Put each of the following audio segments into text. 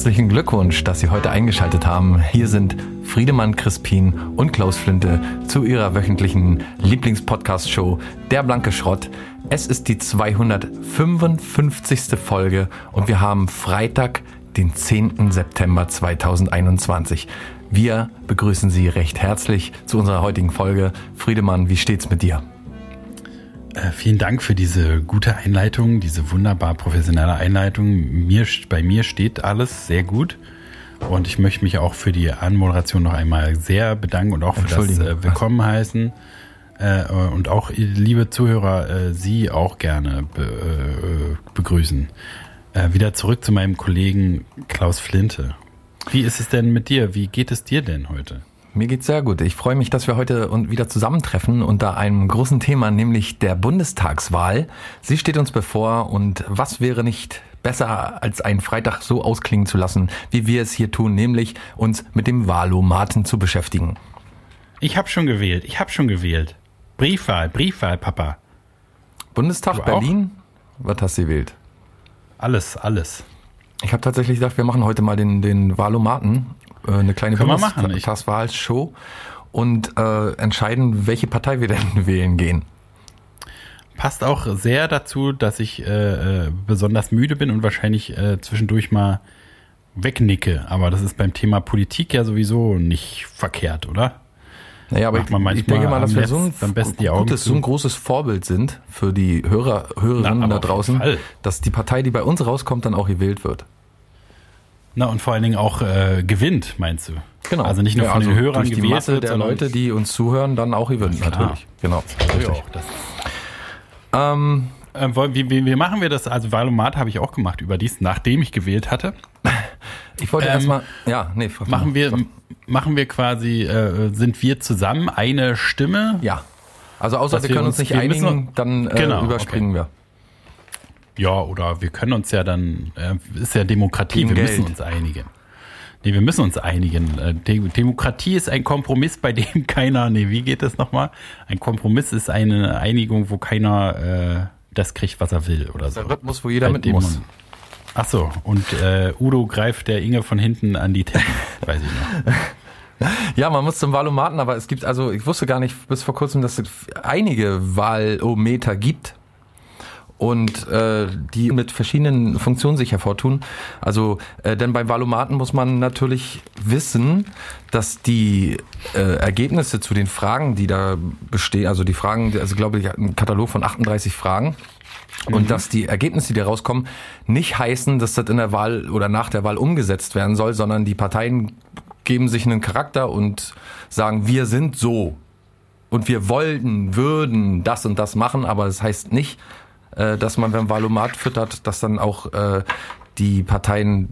herzlichen Glückwunsch, dass Sie heute eingeschaltet haben. Hier sind Friedemann Crispin und Klaus Flinte zu Ihrer wöchentlichen Lieblingspodcast-Show Der Blanke Schrott. Es ist die 255. Folge und wir haben Freitag, den 10. September 2021. Wir begrüßen Sie recht herzlich zu unserer heutigen Folge. Friedemann, wie steht's mit dir? Äh, vielen Dank für diese gute Einleitung, diese wunderbar professionelle Einleitung. Mir, bei mir steht alles sehr gut. Und ich möchte mich auch für die Anmoderation noch einmal sehr bedanken und auch für das äh, Willkommen heißen. Äh, und auch, liebe Zuhörer, äh, Sie auch gerne be, äh, begrüßen. Äh, wieder zurück zu meinem Kollegen Klaus Flinte. Wie ist es denn mit dir? Wie geht es dir denn heute? Mir geht's sehr gut. Ich freue mich, dass wir heute wieder zusammentreffen unter einem großen Thema, nämlich der Bundestagswahl. Sie steht uns bevor und was wäre nicht besser als einen Freitag so ausklingen zu lassen, wie wir es hier tun, nämlich uns mit dem Wahlomaten zu beschäftigen. Ich habe schon gewählt. Ich habe schon gewählt. Briefwahl, Briefwahl, Papa. Bundestag du Berlin? Auch? Was hast du gewählt? Alles, alles. Ich habe tatsächlich gedacht, wir machen heute mal den, den Wahlomaten äh, eine kleine Bundestagswahlshow und äh, entscheiden, welche Partei wir denn wählen gehen. Passt auch sehr dazu, dass ich äh, äh, besonders müde bin und wahrscheinlich äh, zwischendurch mal wegnicke. Aber das ist beim Thema Politik ja sowieso nicht verkehrt, oder? Naja, aber ich, ich, denke mal, dass wir so ein, gutes, so ein großes Vorbild sind für die Hörer, Hörerinnen Na, da draußen, dass die Partei, die bei uns rauskommt, dann auch gewählt wird. Na, und vor allen Dingen auch äh, gewinnt, meinst du? Genau. Also nicht nur ja, von also den Hörern durch die gewählt Masse der Leute, die uns zuhören, dann auch gewinnt, natürlich. Genau. Richtig. Ähm, äh, wie, wie, wie, machen wir das? Also Wahlomat habe ich auch gemacht überdies, nachdem ich gewählt hatte. Ich wollte ähm, erstmal, ja, nee, machen wir, machen wir quasi, äh, sind wir zusammen eine Stimme? Ja. Also außer wir können uns, uns nicht einigen, müssen, dann äh, genau, überspringen okay. wir. Ja, oder wir können uns ja dann, äh, ist ja Demokratie, Gegen wir Geld. müssen uns einigen. Nee, wir müssen uns einigen. Äh, Demokratie ist ein Kompromiss, bei dem keiner, nee, wie geht das nochmal? Ein Kompromiss ist eine Einigung, wo keiner äh, das kriegt, was er will oder so. Der Rhythmus, wo jeder mit muss. Man, ach so, und äh, Udo greift der Inge von hinten an die Teppen, weiß ich noch. Ja, man muss zum Wahlomaten, aber es gibt also, ich wusste gar nicht bis vor kurzem, dass es einige Wahlometer gibt und äh, die mit verschiedenen Funktionen sich hervortun. Also, äh, denn beim Valomaten muss man natürlich wissen, dass die äh, Ergebnisse zu den Fragen, die da bestehen, also die Fragen, also glaube ich, ein Katalog von 38 Fragen, und mhm. dass die Ergebnisse, die da rauskommen, nicht heißen, dass das in der Wahl oder nach der Wahl umgesetzt werden soll, sondern die Parteien geben sich einen Charakter und sagen, wir sind so. Und wir wollten, würden das und das machen, aber das heißt nicht, äh, dass man, wenn Valomat füttert, dass dann auch äh, die Parteien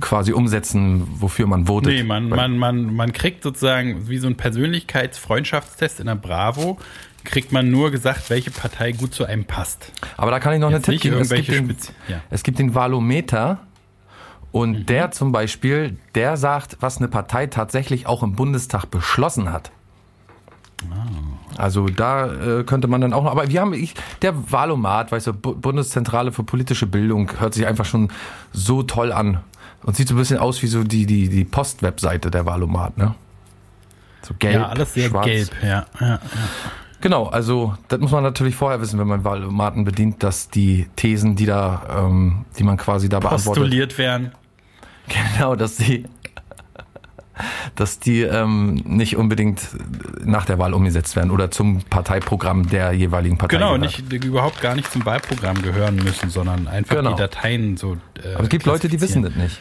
quasi umsetzen, wofür man votet. Nee, man, man, man, man kriegt sozusagen wie so ein Persönlichkeits-Freundschaftstest in der Bravo, kriegt man nur gesagt, welche Partei gut zu einem passt. Aber da kann ich noch Jetzt eine Tipp geben. Es gibt, den, ja. es gibt den Valometer und mhm. der zum Beispiel, der sagt, was eine Partei tatsächlich auch im Bundestag beschlossen hat. Ah. Also da äh, könnte man dann auch noch, aber wir haben, ich, der Wahlomat, weißt du, Bundeszentrale für politische Bildung, hört sich einfach schon so toll an und sieht so ein bisschen aus wie so die, die, die Post-Webseite der Wahlomat, ne? So gelb, Ja, alles sehr schwarz. gelb, ja, ja, ja. Genau, also das muss man natürlich vorher wissen, wenn man Wahlomaten bedient, dass die Thesen, die da, ähm, die man quasi da beantwortet, postuliert werden. Genau, dass die dass die ähm, nicht unbedingt nach der Wahl umgesetzt werden oder zum Parteiprogramm der jeweiligen Partei. Genau, nicht überhaupt gar nicht zum Wahlprogramm gehören müssen, sondern einfach genau. die Dateien so. Äh, Aber es gibt Leute, die wissen das nicht.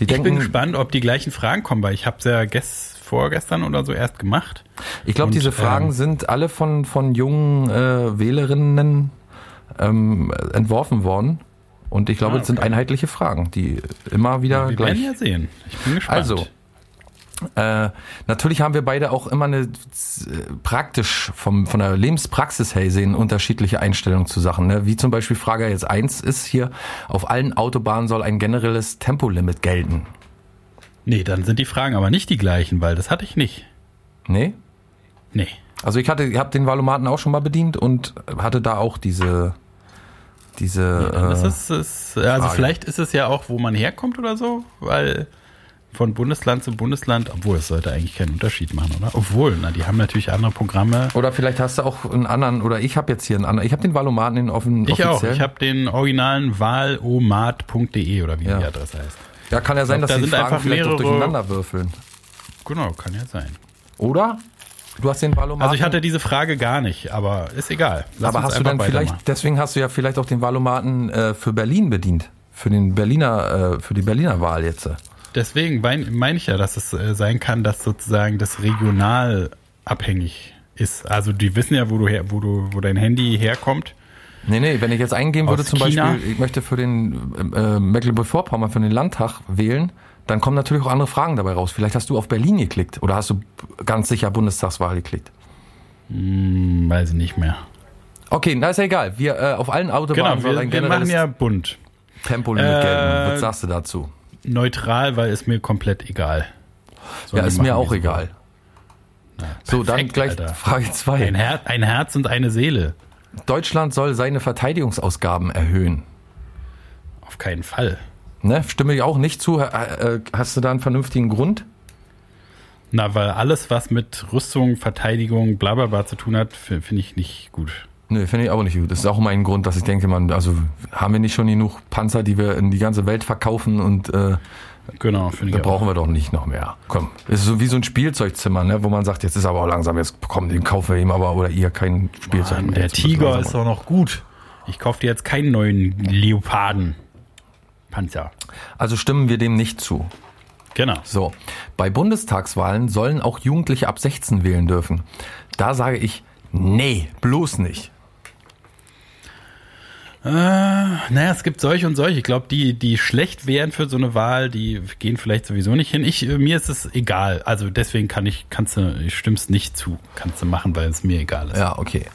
Die ich denken, bin gespannt, ob die gleichen Fragen kommen, weil ich habe es ja gest, vorgestern oder so erst gemacht. Ich glaube, diese Fragen ähm, sind alle von, von jungen äh, Wählerinnen ähm, entworfen worden. Und ich glaube, ah, okay. es sind einheitliche Fragen, die immer wieder ja, wir gleich. Wir werden ja sehen. Ich bin gespannt. Also, äh, natürlich haben wir beide auch immer eine äh, praktisch vom, von der Lebenspraxis her sehen unterschiedliche Einstellungen zu Sachen. Ne? Wie zum Beispiel Frage jetzt eins ist hier, auf allen Autobahnen soll ein generelles Tempolimit gelten. Nee, dann sind die Fragen aber nicht die gleichen, weil das hatte ich nicht. Nee? Nee. Also ich hatte, ich habe den Valomaten auch schon mal bedient und hatte da auch diese diese. Ja, das äh, ist, ist, also Frage. vielleicht ist es ja auch, wo man herkommt oder so, weil von Bundesland zu Bundesland, obwohl es sollte eigentlich keinen Unterschied machen, oder? Obwohl, na, die haben natürlich andere Programme. oder vielleicht hast du auch einen anderen, oder ich habe jetzt hier einen anderen. Ich habe den Valomaten in offen Ich auch. Ich habe den originalen wahlomat.de oder wie Ja. die Adresse heißt. ja, kann ja sein, glaub, dass da die sind Fragen einfach vielleicht mehrere- durcheinander würfeln. Genau, kann ja sein. Oder? Du hast den Valomaten. Also ich hatte diese Frage gar nicht, aber ist egal. Lass aber hast du dann vielleicht, deswegen hast du ja vielleicht auch den Valomaten äh, für Berlin bedient. Für den Berliner, äh, für die Berliner Wahl jetzt. Deswegen mein- meine ich ja, dass es äh, sein kann, dass sozusagen das regional abhängig ist. Also die wissen ja, wo du her, wo du, wo dein Handy herkommt. Nee, nee, wenn ich jetzt eingeben würde, zum China? Beispiel, ich möchte für den äh, Mecklenburg-Vorpommern, für den Landtag wählen, dann kommen natürlich auch andere Fragen dabei raus. Vielleicht hast du auf Berlin geklickt oder hast du ganz sicher Bundestagswahl geklickt. Hm, weiß ich nicht mehr. Okay, na ist ja egal. Wir äh, auf allen Autobahnen Genau, soll wir, wir machen ja bunt. Tempolimit Äh, gelten. Was sagst du dazu? Neutral, weil ist mir komplett egal. Sollen Ja, ist mir auch egal. wollen. So, dann perfekt, gleich Alter. Frage Ein, 2. Her ein Herz und eine Seele. Deutschland soll seine Verteidigungsausgaben erhöhen. Auf keinen Fall. Ne? Stimme ich auch nicht zu. Äh, äh, Hast du da einen vernünftigen Grund? Na, weil alles, was mit Rüstung, Verteidigung, bla bla bla zu tun hat, fi- finde ich nicht gut. Nö, finde ich auch nicht gut. Das ist auch mein Grund, dass ich denke, man, also haben wir nicht schon genug Panzer, die wir in die ganze Welt verkaufen und äh, Genau, finde da ich auch. brauchen wir doch nicht noch mehr. Komm, es ist so wie so ein Spielzeugzimmer, ne, wo man sagt, jetzt ist aber auch langsam, jetzt komm, den kaufen wir ihm aber oder ihr kein Spielzeug Mann, mehr. der Tiger ist doch noch gut. Ich kaufe dir jetzt keinen neuen Leoparden. Panzer. Also stimmen wir dem nicht zu. Genau. So, bei Bundestagswahlen sollen auch Jugendliche ab 16 wählen dürfen. Da sage ich, nee, bloß nicht. Äh, naja, es gibt solche und solche. Ich glaube, die, die schlecht wären für so eine Wahl, die gehen vielleicht sowieso nicht hin. Ich, äh, mir ist es egal. Also deswegen kann ich, kannst du, ich stimm's nicht zu. Kannst du machen, weil es mir egal ist. Ja, okay.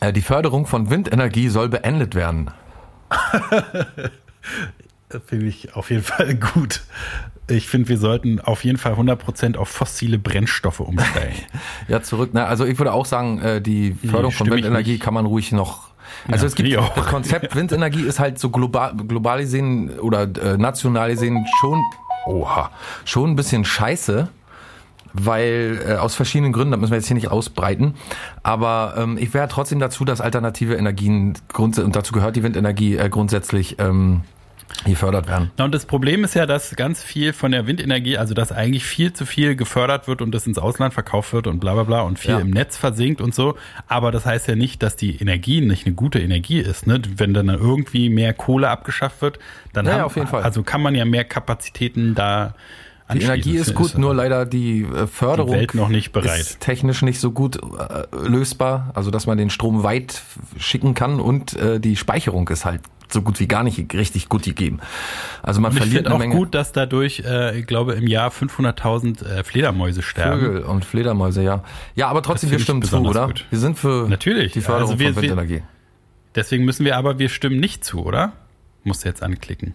Äh, Die Förderung von Windenergie soll beendet werden. Das finde ich auf jeden Fall gut. Ich finde, wir sollten auf jeden Fall 100% auf fossile Brennstoffe umsteigen. Ja, zurück. Na, also ich würde auch sagen, äh, die Förderung von stimme ich Windenergie kann man ruhig noch. Also Ja, es gibt das Konzept Windenergie ist halt so global, global gesehen oder äh, national gesehen schon, oha, schon ein bisschen scheiße, weil äh, aus verschiedenen Gründen, das müssen wir jetzt hier nicht ausbreiten. Aber ähm, ich wäre trotzdem dazu, dass alternative Energien und dazu gehört die Windenergie äh, grundsätzlich ähm, gefördert werden. Na, und das Problem ist ja, dass ganz viel von der Windenergie, also dass eigentlich viel zu viel gefördert wird und das ins Ausland verkauft wird und bla bla bla und viel Ja. im Netz versinkt und so. Aber das heißt ja nicht, dass die Energie nicht eine gute Energie ist. Ne? Wenn dann irgendwie mehr Kohle abgeschafft wird, dann Ja, haben, ja, auf jeden Fall. also kann man ja mehr Kapazitäten da Die. Energie ist gut, nur leider die äh, Förderung Die Welt noch nicht bereit. ist technisch nicht so gut äh, lösbar, also dass man den Strom weit schicken kann und äh, die Speicherung ist halt so gut wie gar nicht richtig gut gegeben. Also man Und verliert eine auch Menge gut, dass dadurch, äh, ich glaube, im Jahr 500.000 äh, Fledermäuse sterben. Vögel und Fledermäuse, ja. Ja, aber trotzdem, wir stimmen zu, oder? gut. Wir sind für Natürlich. die Förderung Also wir- von Windenergie. Deswegen müssen wir aber, wir stimmen nicht zu, oder? Musst du jetzt anklicken.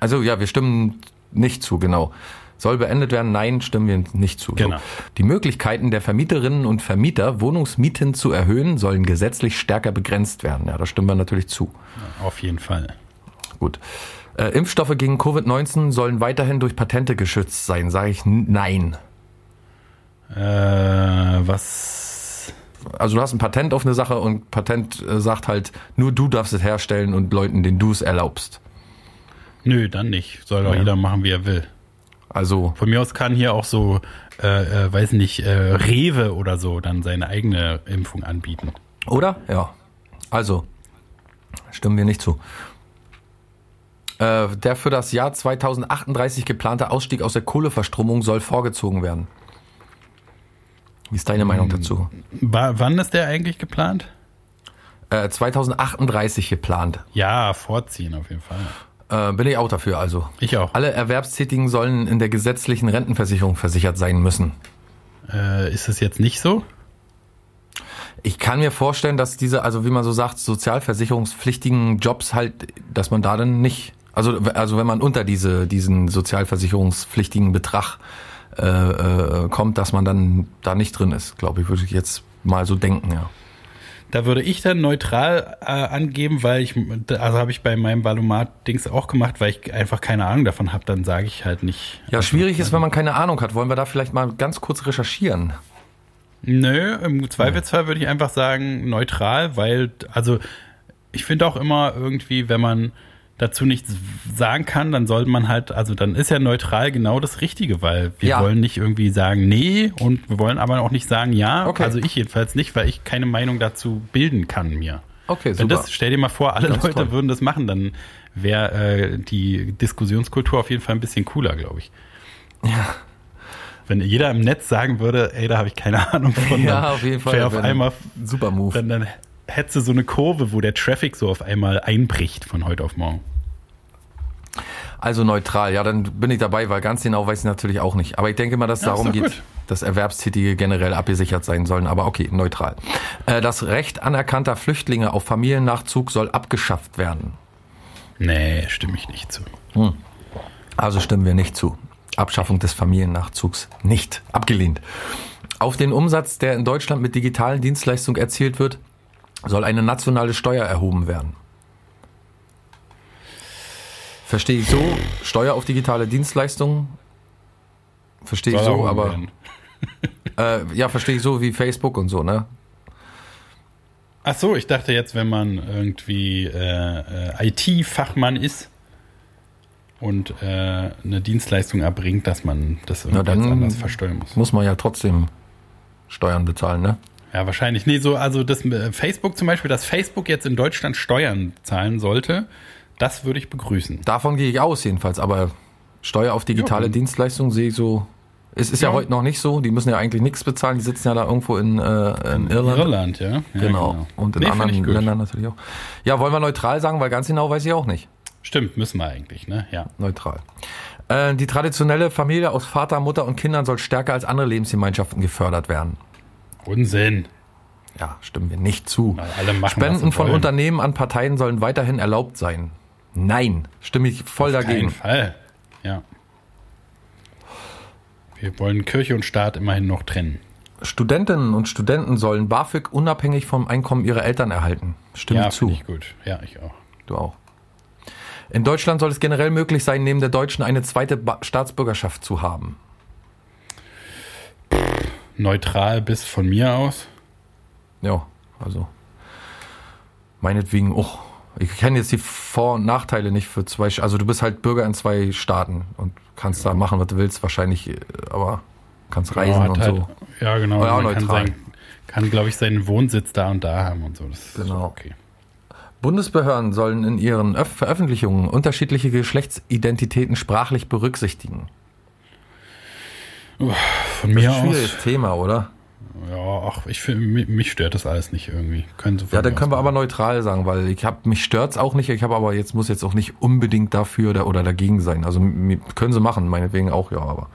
Also ja, wir stimmen nicht zu, genau. Soll beendet werden? Nein, stimmen wir nicht zu. Genau. So. Die Möglichkeiten der Vermieterinnen und Vermieter, Wohnungsmieten zu erhöhen, sollen gesetzlich stärker begrenzt werden. Ja, da stimmen wir natürlich zu. Auf jeden Fall. Gut. Äh, Impfstoffe gegen Covid-19 sollen weiterhin durch Patente geschützt sein. Sage ich nein. Äh, was? Also du hast ein Patent auf eine Sache und Patent äh, sagt halt, nur du darfst es herstellen und Leuten, denen du es erlaubst. Nö, dann nicht. Soll doch Ja. jeder machen, wie er will. Also Von mir aus kann hier auch so, äh, äh, weiß nicht, äh, Rewe oder so dann seine eigene Impfung anbieten. Oder? Ja. Also, stimmen wir nicht zu. Äh, der für das Jahr 2038 geplante Ausstieg aus der Kohleverstromung soll vorgezogen werden. Wie ist deine Meinung dazu? Wa- wann ist der eigentlich geplant? Äh, 2038 geplant. Ja, vorziehen auf jeden Fall. Äh, bin ich auch dafür also. Ich auch. Alle Erwerbstätigen sollen in der gesetzlichen Rentenversicherung versichert sein müssen. Äh, ist es jetzt nicht so? Ich kann mir vorstellen, dass diese, also wie man so sagt, sozialversicherungspflichtigen Jobs halt, dass man da dann nicht, also also wenn man unter diese diesen sozialversicherungspflichtigen Betrag äh, äh, kommt, dass man dann da nicht drin ist, glaube ich, würde ich jetzt mal so denken, ja. Da würde ich dann neutral äh, angeben, weil ich, also habe ich bei meinem Valomat-Dings auch gemacht, weil ich einfach keine Ahnung davon habe, dann sage ich halt nicht. Ja, schwierig ist, wenn man keine Ahnung hat. Wollen wir da vielleicht mal ganz kurz recherchieren? Nö, im Zweifelsfall würde ich einfach sagen neutral, weil, also ich finde auch immer irgendwie, wenn man dazu nichts sagen kann, dann sollte man halt, also dann ist ja neutral genau das Richtige, weil wir Ja. wollen nicht irgendwie sagen nee und wir wollen aber auch nicht sagen ja. Okay. Also ich jedenfalls nicht, weil ich keine Meinung dazu bilden kann mir. Okay, Wenn super. das, stell dir mal vor, alle Ganz Leute toll. würden das machen, dann wäre äh, die Diskussionskultur auf jeden Fall ein bisschen cooler, glaube ich. ja. Wenn jeder im Netz sagen würde, ey, da habe ich keine Ahnung von, ja, auf jeden Fall. auf einmal super Move. dann, dann hättest du so eine Kurve, wo der Traffic so auf einmal einbricht von heute auf morgen. Also neutral, ja, dann bin ich dabei, weil ganz genau weiß ich natürlich auch nicht. Aber ich denke mal, dass es Ja, darum geht, gut. dass Erwerbstätige generell abgesichert sein sollen. Aber okay, neutral. Äh, Das Recht anerkannter Flüchtlinge auf Familiennachzug soll abgeschafft werden. Nee, stimme ich nicht zu. Also stimmen wir nicht zu. Abschaffung des Familiennachzugs nicht. Abgelehnt. Auf den Umsatz, der in Deutschland mit digitalen Dienstleistungen erzielt wird, soll eine nationale Steuer erhoben werden. Verstehe ich so, Steuer auf digitale Dienstleistungen. Verstehe ich so, aber äh, ja, verstehe ich so wie Facebook und so, ne? Ach so, ich dachte jetzt, wenn man irgendwie äh, äh, IT-Fachmann ist und äh, eine Dienstleistung erbringt, dass man das irgendwie dann- jetzt anders versteuern muss. Muss man ja trotzdem Steuern bezahlen, ne? Ja, wahrscheinlich. Nee, so, also das äh, Facebook zum Beispiel, dass Facebook jetzt in Deutschland Steuern zahlen sollte, das würde ich begrüßen. Davon gehe ich aus jedenfalls, aber Steuer auf digitale Ja. Dienstleistungen sehe ich so. Es ist ja. Ja. heute noch nicht so, die müssen ja eigentlich nichts bezahlen, die sitzen ja da irgendwo in, äh, in Irland. Irland, ja. ja Genau. Und in Nee, anderen. Ländern natürlich auch. Ja, wollen wir neutral sagen, weil ganz genau weiß ich auch nicht. Stimmt, müssen wir eigentlich, ne? Ja. Neutral. Äh, die traditionelle Familie aus Vater, Mutter und Kindern soll stärker als andere Lebensgemeinschaften gefördert werden. Unsinn. Ja, stimmen wir nicht zu. Weil alle machen, was Spenden von. Unternehmen an Parteien sollen weiterhin erlaubt sein. Nein, stimme ich voll Auf dagegen. keinen Fall. Ja. Wir wollen Kirche und Staat immerhin noch trennen. Studentinnen und Studenten sollen BAföG unabhängig vom Einkommen ihrer Eltern erhalten. Stimme ja, ich zu. finde ich gut. Ja, ich auch. Du auch. In Deutschland soll es generell möglich sein, neben der deutschen eine zweite ba Staatsbürgerschaft zu haben. Neutral bis von mir aus. Ja, also meinetwegen auch. Ich kenne jetzt die Vor- und Nachteile nicht für zwei. Also du bist halt Bürger in zwei Staaten und kannst da machen, was du willst, wahrscheinlich, äh, aber kannst reisen Ja, hat und halt, so. Ja, genau. Ja, Man kann, neutral. sein, kann glaube ich, seinen Wohnsitz da und da haben und so. Das ist Genau. okay. Bundesbehörden sollen in ihren Öff Veröffentlichungen unterschiedliche Geschlechtsidentitäten sprachlich berücksichtigen. Von mir aus. Schwieriges Thema, oder? Ja, ach, ich finde, mich, mich stört das alles nicht irgendwie. Können Sie Ja, dann können wir aber neutral sagen, weil ich habe mich stört's auch nicht. Ich habe aber jetzt muss jetzt auch nicht unbedingt dafür oder, oder dagegen sein. Also können sie machen, meinetwegen auch ja, aber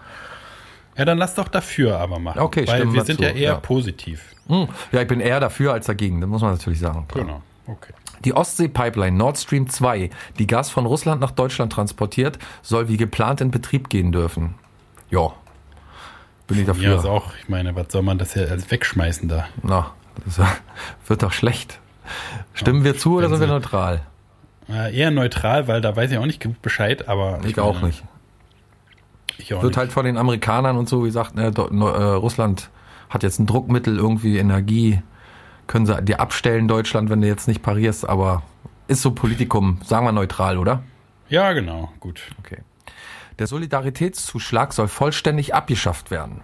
Ja, dann lass doch dafür aber machen. Okay, Weil wir wir sind zu, ja eher ja. positiv. hm, ja, ich bin eher dafür als dagegen. Das muss man natürlich sagen. klar. Genau. Okay. Die Ostsee-Pipeline Nord Stream 2, die Gas von Russland nach Deutschland transportiert, soll wie geplant in Betrieb gehen dürfen. Ja, bin ich Ja, dafür. ist auch, ich meine, was soll man das ja als wegschmeißen da? Na, das wird doch schlecht. Stimmen wir zu oder sind wir neutral? Äh, eher neutral, weil da weiß ich auch nicht genug Bescheid, aber. Ich auch nicht. Ich auch Wird nicht. halt von den Amerikanern und so, wie gesagt, ne, äh, Russland hat jetzt ein Druckmittel, irgendwie Energie, können sie dir abstellen, Deutschland, wenn du jetzt nicht parierst, aber ist so Politikum, sagen wir neutral, oder? Ja, genau, gut. Okay. Der Solidaritätszuschlag soll vollständig abgeschafft werden.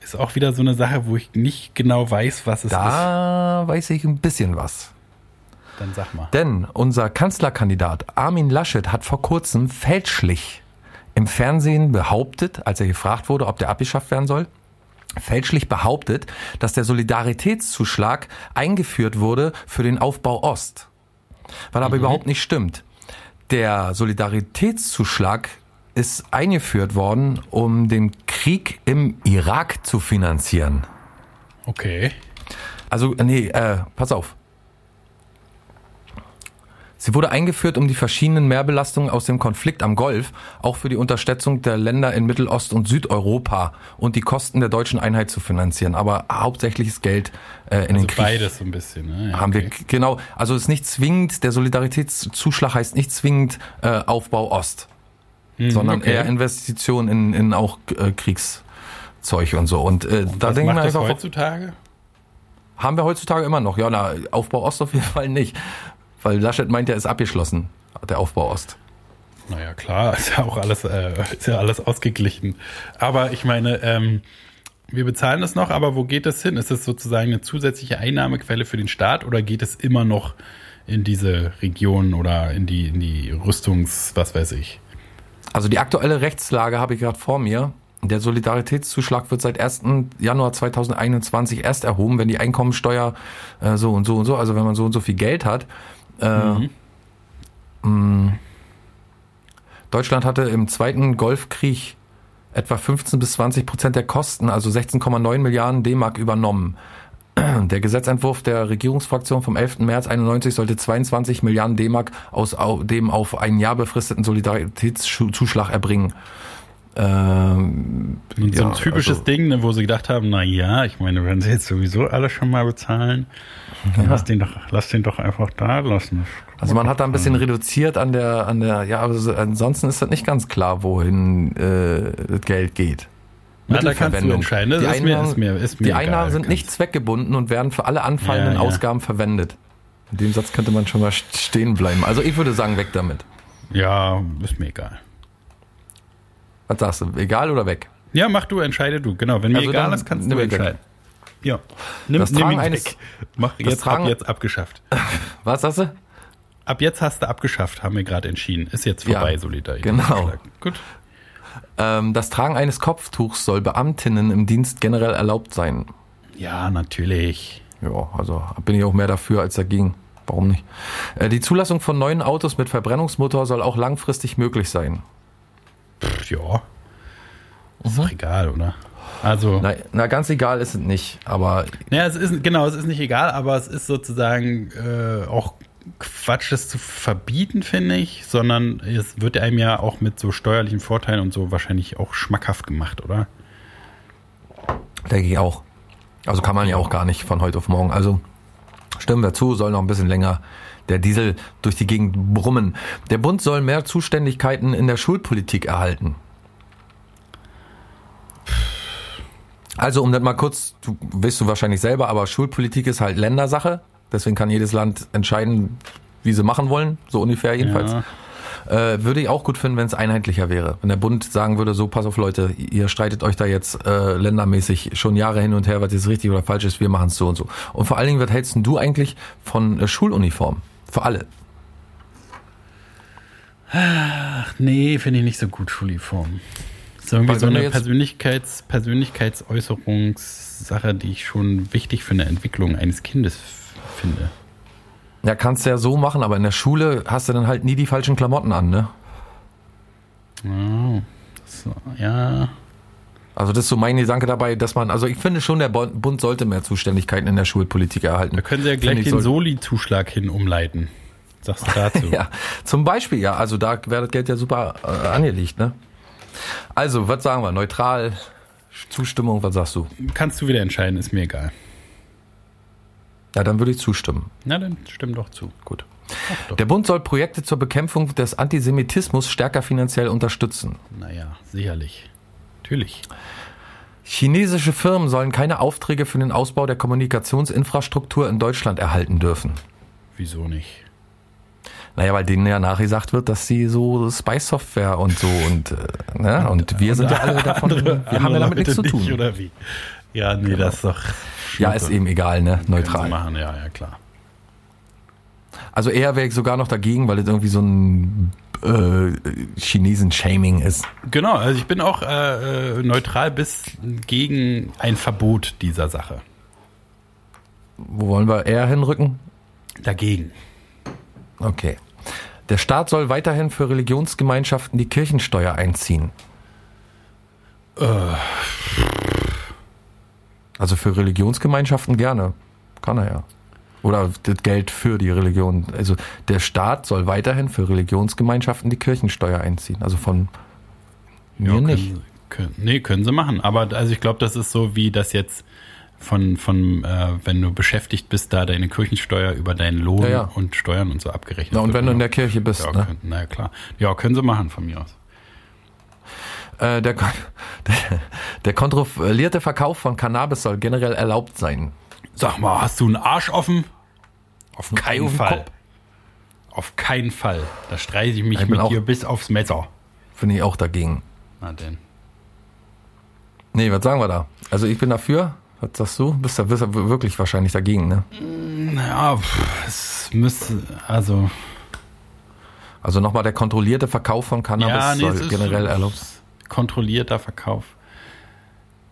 Ist auch wieder so eine Sache, wo ich nicht genau weiß, was es ist. Da weiß ich ein bisschen was. Dann sag mal. Denn unser Kanzlerkandidat Armin Laschet hat vor kurzem fälschlich im Fernsehen behauptet, als er gefragt wurde, ob der abgeschafft werden soll, fälschlich behauptet, dass der Solidaritätszuschlag eingeführt wurde für den Aufbau Ost. Was aber überhaupt nicht stimmt. Der Solidaritätszuschlag ist eingeführt worden, um den Krieg im Irak zu finanzieren. Okay. Also, nee, äh, pass auf. Sie wurde eingeführt, um die verschiedenen Mehrbelastungen aus dem Konflikt am Golf, auch für die Unterstützung der Länder in Mittelost- und Südeuropa und die Kosten der deutschen Einheit zu finanzieren. Aber hauptsächliches Geld äh, in Also den Krieg beides so ein bisschen. Ne? Ja, haben okay. wir genau. Also es ist nicht zwingend. Der Solidaritätszuschlag heißt nicht zwingend äh, Aufbau Ost, sondern Mhm, okay. eher Investitionen in, in auch äh, Kriegszeug und so. Und äh, da Was denke ich macht mir das einfach, heutzutage? haben wir heutzutage immer noch. Ja, na, Aufbau Ost auf jeden Fall nicht. Weil Laschet meint, er ist abgeschlossen, der Aufbau Ost. Naja, klar, ist ja auch alles, äh, ist ja alles ausgeglichen. Aber ich meine, ähm, wir bezahlen das noch, aber wo geht das hin? Ist es sozusagen eine zusätzliche Einnahmequelle für den Staat oder geht es immer noch in diese Region oder in die, in die Rüstungs, was weiß ich? Also die aktuelle Rechtslage habe ich gerade vor mir. Der Solidaritätszuschlag wird seit 1. Januar 2021 erst erhoben, wenn die Einkommensteuer äh, so und so und so, also wenn man so und so viel Geld hat. Äh, mh, Deutschland hatte im Zweiten Golfkrieg etwa 15 bis 20 Prozent der Kosten, also 16,9 Milliarden D-Mark übernommen. Der Gesetzentwurf der Regierungsfraktion vom 11. März 91 sollte 22 Milliarden D-Mark aus au- dem auf ein Jahr befristeten Solidaritätszuschlag erbringen. Ähm, Und so ein ja, typisches also- Ding, ne, wo sie gedacht haben, na ja, ich meine, wenn sie jetzt sowieso alle schon mal bezahlen, dann lass den doch, lass den doch einfach da lassen. Also man hat da ein bisschen reduziert an der, an der, ja, aber so- ansonsten ist das nicht ganz klar, wohin äh, das Geld geht. Na, da kannst du entscheiden. Das Die ist mir- Einnahmen, ist mir- ist mir die egal, Einnahmen sind nicht zweckgebunden und werden für alle anfallenden Ja, ja. Ausgaben verwendet. In dem Satz könnte man schon mal stehen bleiben. Also ich würde sagen, weg damit. Ja, ist mir egal. Was sagst du? Egal oder weg? Ja, mach du, entscheide du. Genau, wenn mir Also egal ist, kannst du ihn weg. entscheiden. Ja. Nimm, Das nimm Tragen ihn eines- weg. Mach das jetzt, ab Tragen- jetzt abgeschafft. Was sagst du? Ab jetzt hast du abgeschafft, haben wir gerade entschieden. Ist jetzt Ja, vorbei, Solidarität. genau. Gut. Ähm, das Tragen eines Kopftuchs soll Beamtinnen im Dienst generell erlaubt sein. Ja, natürlich. Ja, also bin ich auch mehr dafür als dagegen. Warum nicht? Äh, die Zulassung von neuen Autos mit Verbrennungsmotor soll auch langfristig möglich sein. Pff, ja. Ist doch egal, oder? Also, Na, na, ganz egal ist es nicht, aber naja, es ist, genau, es ist nicht egal, aber es ist sozusagen äh, auch Quatsch, das zu verbieten, finde ich, sondern es wird einem ja auch mit so steuerlichen Vorteilen und so wahrscheinlich auch schmackhaft gemacht, oder? denke ich auch. Also kann man ja auch gar nicht von heute auf morgen. Also stimmen wir zu, soll noch ein bisschen länger der Diesel durch die Gegend brummen. Der Bund soll mehr Zuständigkeiten in der Schulpolitik erhalten. Also um das mal kurz, du weißt du wahrscheinlich selber, aber Schulpolitik ist halt Ländersache. Deswegen kann jedes Land entscheiden, wie sie machen wollen, so ungefähr jedenfalls. Ja. Äh, würde ich auch gut finden, wenn es einheitlicher wäre. Wenn der Bund sagen würde, so pass auf Leute, ihr streitet euch da jetzt äh, ländermäßig schon Jahre hin und her, was jetzt richtig oder falsch ist, wir machen es so und so. Und vor allen Dingen, was hältst du eigentlich von äh, Schuluniform? Für alle. Nee, finde ich nicht so gut, Schuluniform. ist irgendwie Weil so eine Persönlichkeits, Persönlichkeitsäußerungssache, die ich schon wichtig für eine Entwicklung eines Kindes finde. Ja, kannst du ja so machen, aber in der Schule hast du dann halt nie die falschen Klamotten an, ne? Oh, so, ja. Also das ist so mein Gedanke dabei, dass man, also ich finde schon, der Bund sollte mehr Zuständigkeiten in der Schulpolitik erhalten. Da können Sie ja gleich den Soli-Zuschlag hin umleiten. Sagst du dazu? Ja, zum Beispiel, ja. Also da wäre das Geld ja super äh, angelegt, ne? Also, was sagen wir? Neutral, Zustimmung, was sagst du? Kannst du wieder entscheiden, ist mir egal. Ja, dann würde ich zustimmen. Na, dann stimm doch zu. Gut. Doch. Der Bund soll Projekte zur Bekämpfung des Antisemitismus stärker finanziell unterstützen. Naja, sicherlich. Natürlich. Chinesische Firmen sollen keine Aufträge für den Ausbau der Kommunikationsinfrastruktur in Deutschland erhalten dürfen. Wieso nicht? Naja, weil denen ja nachgesagt wird, dass sie so Spy-Software und so und, äh, ne? und wir sind ja alle davon, wir haben ja damit nichts zu tun. nicht, oder wie? Ja, nee, das ist doch. Ja, ist eben egal, ne? Neutral. machen, ja, ja, klar. Also eher wäre ich sogar noch dagegen, weil es irgendwie so ein äh, Chinesen-Shaming ist. Genau, also ich bin auch äh, äh, neutral bis gegen ein Verbot dieser Sache. Wo wollen wir eher hinrücken? Dagegen. Okay. Der Staat soll weiterhin für Religionsgemeinschaften die Kirchensteuer einziehen. Also für Religionsgemeinschaften gerne. Kann er ja. Oder das Geld für die Religion. Also der Staat soll weiterhin für Religionsgemeinschaften die Kirchensteuer einziehen. Also von mir Ja, nicht. Können, können, nee, können sie machen. Aber also ich glaube, das ist so wie das jetzt von, von äh, wenn du beschäftigt bist, da deine Kirchensteuer über deinen Lohn Ja, ja. und Steuern und so abgerechnet Na, und wird. wenn du in der Kirche bist, ja, ne? können, na ja, klar. Ja, können sie machen von mir aus. Äh, der, der, kontrollierte Verkauf von Cannabis soll generell erlaubt sein. Sag mal, hast du einen Arsch offen? Auf keinen Fall. Auf keinen Fall. Da streite ich mich Ich mit auch- dir bis aufs Messer. Finde ich auch dagegen. Na denn. Nee, was sagen wir da? Also ich bin dafür. Was sagst du? Bist du, bist du wirklich wahrscheinlich dagegen, ne? Naja, pff, es müsste, also. Also nochmal der kontrollierte Verkauf von Cannabis es soll generell erlaubt sein. Kontrollierter Verkauf.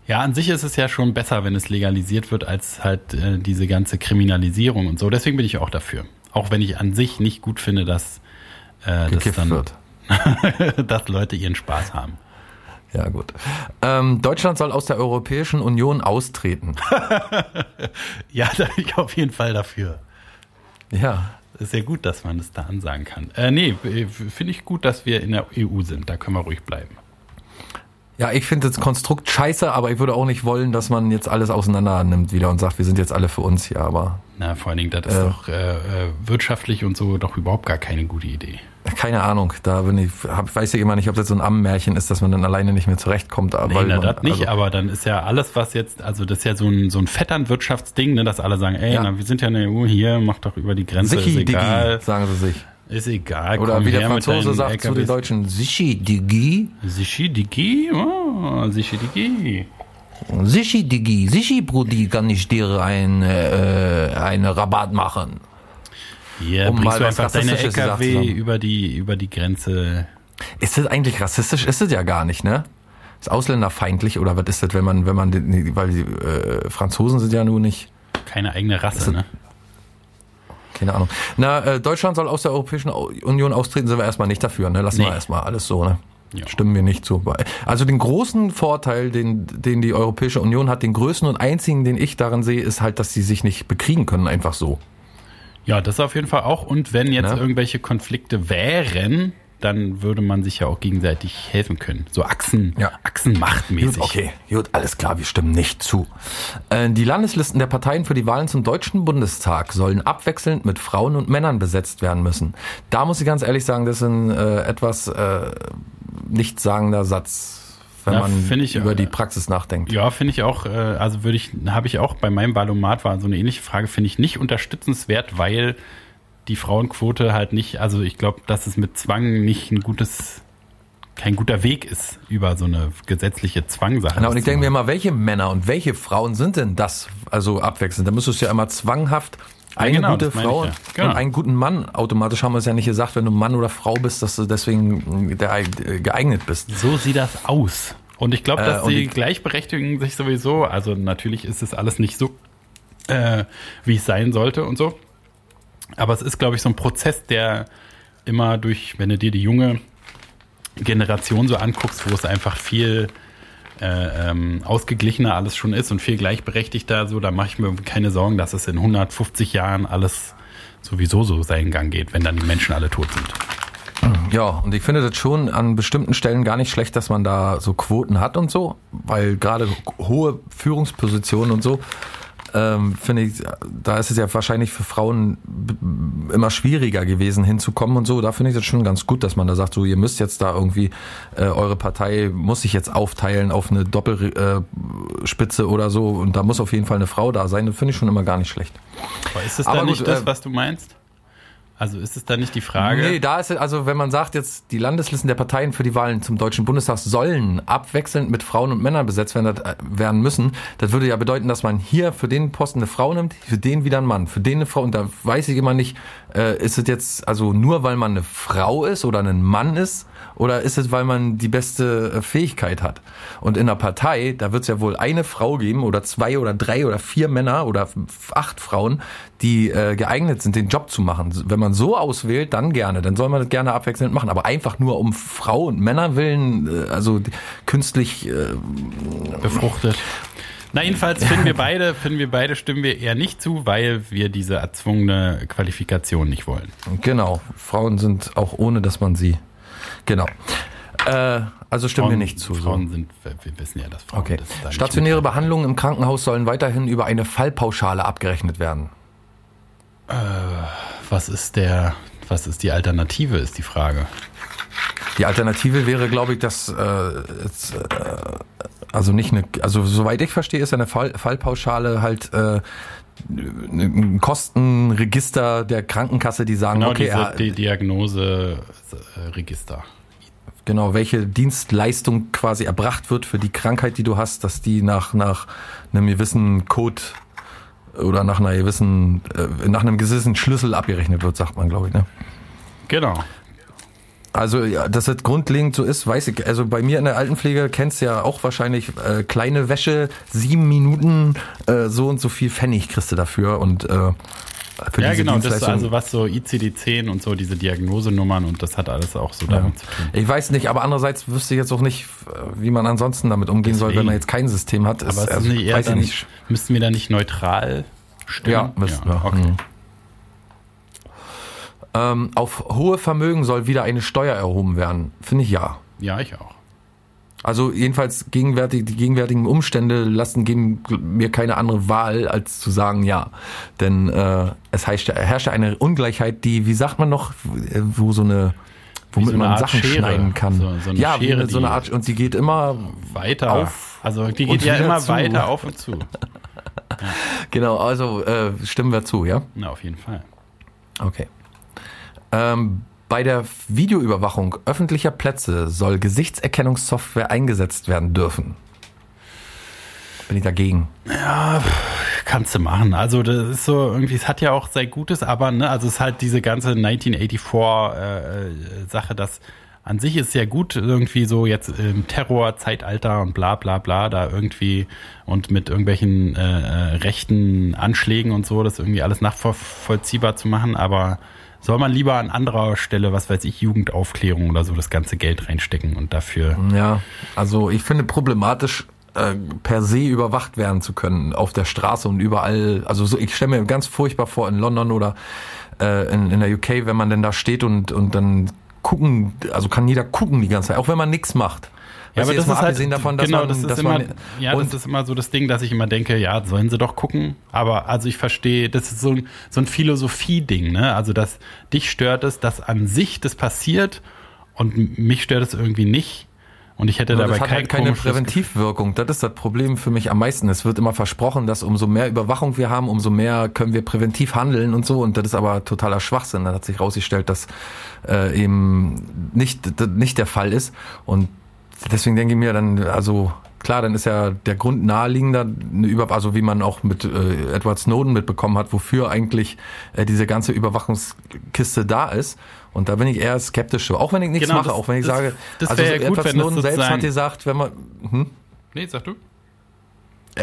Ja, an sich ist es ja schon besser, wenn es legalisiert wird, als halt äh, diese ganze Kriminalisierung und so. Deswegen bin ich auch dafür. Auch wenn ich an sich nicht gut finde, dass, äh, dass, dann, wird. dass Leute ihren Spaß haben. Ja, gut. Ähm, Deutschland soll aus der Europäischen Union austreten. Ja, da bin ich auf jeden Fall dafür. Ja. Ist ja gut, dass man das da ansagen kann. Äh, nee, finde ich gut, dass wir in der EU sind. Da können wir ruhig bleiben. Ja, ich finde das Konstrukt scheiße, aber ich würde auch nicht wollen, dass man jetzt alles auseinander nimmt wieder und sagt, wir sind jetzt alle für uns hier, aber Na, vor allen Dingen, das ist Äh. doch äh, äh, wirtschaftlich und so doch überhaupt gar keine gute Idee. keine Ahnung, da bin ich, hab, weiß ich immer nicht, ob das so ein Ammenmärchen ist, dass man dann alleine nicht mehr zurechtkommt. Nee, weil na, man, das nicht, also, aber dann ist ja alles, was jetzt, also das ist ja so ein, so ein Vetternwirtschaftsding, ne, dass alle sagen, ey, Ja. na, wir sind ja in der EU hier, mach doch über die Grenze, ist Sichi egal, Digi, sagen sie sich. Ist egal. Oder komm wie der Franzose sagt zu den LKWs. Deutschen, Sichi Digi, Sichi Digi, oh, Sichi Digi. Sichi Digi, Sichi Brudi, kann ich dir ein, äh, eine Rabatt machen. Hier Um bringst mal du was einfach deine Rassistisches gesagt zu LKW über die, über die Grenze. Ist das eigentlich rassistisch? Ist es ja gar nicht, ne? Ist ausländerfeindlich oder was ist das, wenn man, wenn man, weil die äh, Franzosen sind ja nun nicht, Keine eigene Rasse, ne? Keine Ahnung. Na, äh, Deutschland soll aus der Europäischen Union austreten, sind wir erstmal nicht dafür, ne? Lassen Nee. wir erstmal alles so, ne? Ja. Stimmen wir nicht zu. Also den großen Vorteil, den, den die Europäische Union hat, den größten und einzigen, den ich darin sehe, ist halt, dass sie sich nicht bekriegen können, einfach so. Ja, das auf jeden Fall auch. Und wenn jetzt Ne? irgendwelche Konflikte wären, dann würde man sich ja auch gegenseitig helfen können. So Achsen, Ja. Achsenmachtmäßig. Gut, okay, gut, alles klar, wir stimmen nicht zu. Äh, die Landeslisten der Parteien für die Wahlen zum Deutschen Bundestag sollen abwechselnd mit Frauen und Männern besetzt werden müssen. Da muss ich ganz ehrlich sagen, das ist ein äh, etwas äh, nichtssagender Satz, wenn Ja, man ich, über äh, die Praxis nachdenkt. Ja, finde ich auch, äh, also würde ich, habe ich auch bei meinem Valomat war so eine ähnliche Frage, finde ich nicht unterstützenswert, weil die Frauenquote halt nicht, also ich glaube, dass es mit Zwang nicht ein gutes, kein guter Weg ist, über so eine gesetzliche Zwangsache. Genau, und ich denke mir immer, welche Männer und welche Frauen sind denn das, also abwechselnd? Da müsstest du ja immer zwanghaft eine genau, gute Frau ja. Genau. und einen guten Mann. Automatisch haben wir es ja nicht gesagt, wenn du Mann oder Frau bist, dass du deswegen der, äh, geeignet bist. So sieht das aus. Und ich glaube, Äh, dass und die ich- Gleichberechtigung sich sowieso, also natürlich ist es alles nicht so, äh, wie es sein sollte und so. Aber es ist, glaube ich, so ein Prozess, der immer durch, wenn du dir die junge Generation so anguckst, wo es einfach viel äh, ähm, ausgeglichener alles schon ist und viel gleichberechtigter, so, da mache ich mir keine Sorgen, dass es in 150 Jahren alles sowieso so seinen Gang geht, wenn dann die Menschen alle tot sind. Ja, und ich finde das schon an bestimmten Stellen gar nicht schlecht, dass man da so Quoten hat und so, weil gerade hohe Führungspositionen und so, ähm, finde ich, da ist es ja wahrscheinlich für Frauen immer schwieriger gewesen hinzukommen und so. Da finde ich das schon ganz gut, dass man da sagt, so ihr müsst jetzt da irgendwie, äh, eure Partei muss sich jetzt aufteilen auf eine Doppelspitze äh, oder so und da muss auf jeden Fall eine Frau da sein. Das finde ich schon immer gar nicht schlecht. Aber ist es Aber dann gut, nicht das, äh, was du meinst? Also ist es dann nicht die Frage? Nee, da ist also wenn man sagt jetzt, die Landeslisten der Parteien für die Wahlen zum Deutschen Bundestag sollen abwechselnd mit Frauen und Männern besetzt werden, äh, werden müssen, das würde ja bedeuten, dass man hier für den Posten eine Frau nimmt, für den wieder einen Mann, für den eine Frau, und da weiß ich immer nicht, äh, ist es jetzt, also nur weil man eine Frau ist oder ein Mann ist, oder ist es, weil man die beste äh, Fähigkeit hat? Und in einer Partei, da wird es ja wohl eine Frau geben oder zwei oder drei oder vier Männer oder acht Frauen, die äh, geeignet sind, den Job zu machen. Wenn man so auswählt, dann gerne. Dann soll man das gerne abwechselnd machen. Aber einfach nur um Frau und Männer willen, äh, also künstlich, äh, befruchtet. Na, jedenfalls finden wir beide, finden wir beide, stimmen wir eher nicht zu, weil wir diese erzwungene Qualifikation nicht wollen. Genau. Frauen sind auch ohne, dass man sie. Genau. Äh, also stimmen Frauen, wir nicht zu. Frauen so. sind, wir wissen ja, dass Frauen Okay. das Stationäre Behandlungen im Krankenhaus sollen weiterhin über eine Fallpauschale abgerechnet werden. Was ist der, was ist die Alternative, ist die Frage. Die Alternative wäre, glaube ich, dass äh, es, äh, also nicht eine, also soweit ich verstehe, ist eine Fall, Fallpauschale halt äh, ein Kostenregister der Krankenkasse, die sagen, Genau, okay, diese die Diagnose-Register. genau, welche Dienstleistung quasi erbracht wird für die Krankheit, die du hast, dass die nach nach einem gewissen Code oder nach einer gewissen äh, nach einem gewissen Schlüssel abgerechnet wird, sagt man, glaube ich. Ne? Genau. Also, ja, dass das grundlegend so ist, weiß ich. Also bei mir in der Altenpflege kennst du ja auch wahrscheinlich äh, kleine Wäsche, sieben Minuten, äh, so und so viel Pfennig kriegst du dafür und äh, für Ja, genau, das ist also was so ICD-10 und so, diese Diagnosenummern und das hat alles auch so ja. damit zu tun. Ich weiß nicht, aber andererseits wüsste ich jetzt auch nicht, äh, wie man ansonsten damit umgehen soll, wenn Deswegen. man jetzt kein System hat. Aber Ist- es ist also, nicht eher weiß ich dann, nicht. müssten wir da nicht neutral stimmen? Ja, müssten wir. Okay. Mhm. Ähm, auf hohe Vermögen soll wieder eine Steuer erhoben werden. Finde ich ja. Ja, ich auch. Also jedenfalls gegenwärtig, die gegenwärtigen Umstände lassen geben mir keine andere Wahl, als zu sagen ja. Denn äh, es herrscht ja eine Ungleichheit, die, wie sagt man noch, wo so eine, womit so man Sachen Schere. schneiden kann. So- so ja, Schere, so eine Art, und die geht immer Weiter. Auf also die geht ja immer zu. weiter auf und zu. Genau, also äh, stimmen wir zu, ja? Na, auf jeden Fall. Okay. Ähm, bei der Videoüberwachung öffentlicher Plätze soll Gesichtserkennungssoftware eingesetzt werden dürfen. Bin ich dagegen. Ja, kannst du machen. Also das ist so irgendwie, es hat ja auch sehr Gutes, aber ne, also es ist halt diese ganze 1984 äh, äh, Sache, dass an sich ist ja gut irgendwie so jetzt im Terrorzeitalter und bla bla bla da irgendwie und mit irgendwelchen äh, äh, rechten Anschlägen und so das irgendwie alles nachvollziehbar zu machen, aber soll man lieber an anderer Stelle, was weiß ich, Jugendaufklärung oder so, das ganze Geld reinstecken und dafür. Ja, also ich finde problematisch, äh, per se überwacht werden zu können auf der Straße und überall. Also so, ich stelle mir ganz furchtbar vor in London oder äh, in, in der UK, wenn man denn da steht und, und dann gucken, also kann jeder gucken die ganze Zeit, auch wenn man nichts macht. Ja, aber das ist halt, davon, dass genau, man, das ist immer, man, ja, das ist immer so das Ding, dass ich immer denke, ja, sollen sie doch gucken. Aber also ich verstehe, das ist so ein, so ein Philosophie-Ding, ne? Also, dass dich stört es, dass an sich das passiert und mich stört es irgendwie nicht. Und ich hätte dabei das hat halt keine Präventivwirkung. Das ist das Problem für mich am meisten. Es wird immer versprochen, dass umso mehr Überwachung wir haben, umso mehr können wir präventiv handeln und so. Und das ist aber totaler Schwachsinn. Dann hat sich herausgestellt, dass äh, eben nicht, nicht der Fall ist. Und deswegen denke ich mir dann, also klar, dann ist ja der Grund naheliegender, Über also wie man auch mit äh, Edward Snowden mitbekommen hat, wofür eigentlich äh, diese ganze Überwachungskiste da ist. Und da bin ich eher skeptisch, auch wenn ich nichts Genau, mache, das- auch wenn ich das- sage, das also ja gut, Edward Snowden selbst hat gesagt, wenn man, hm? Nee, sag du?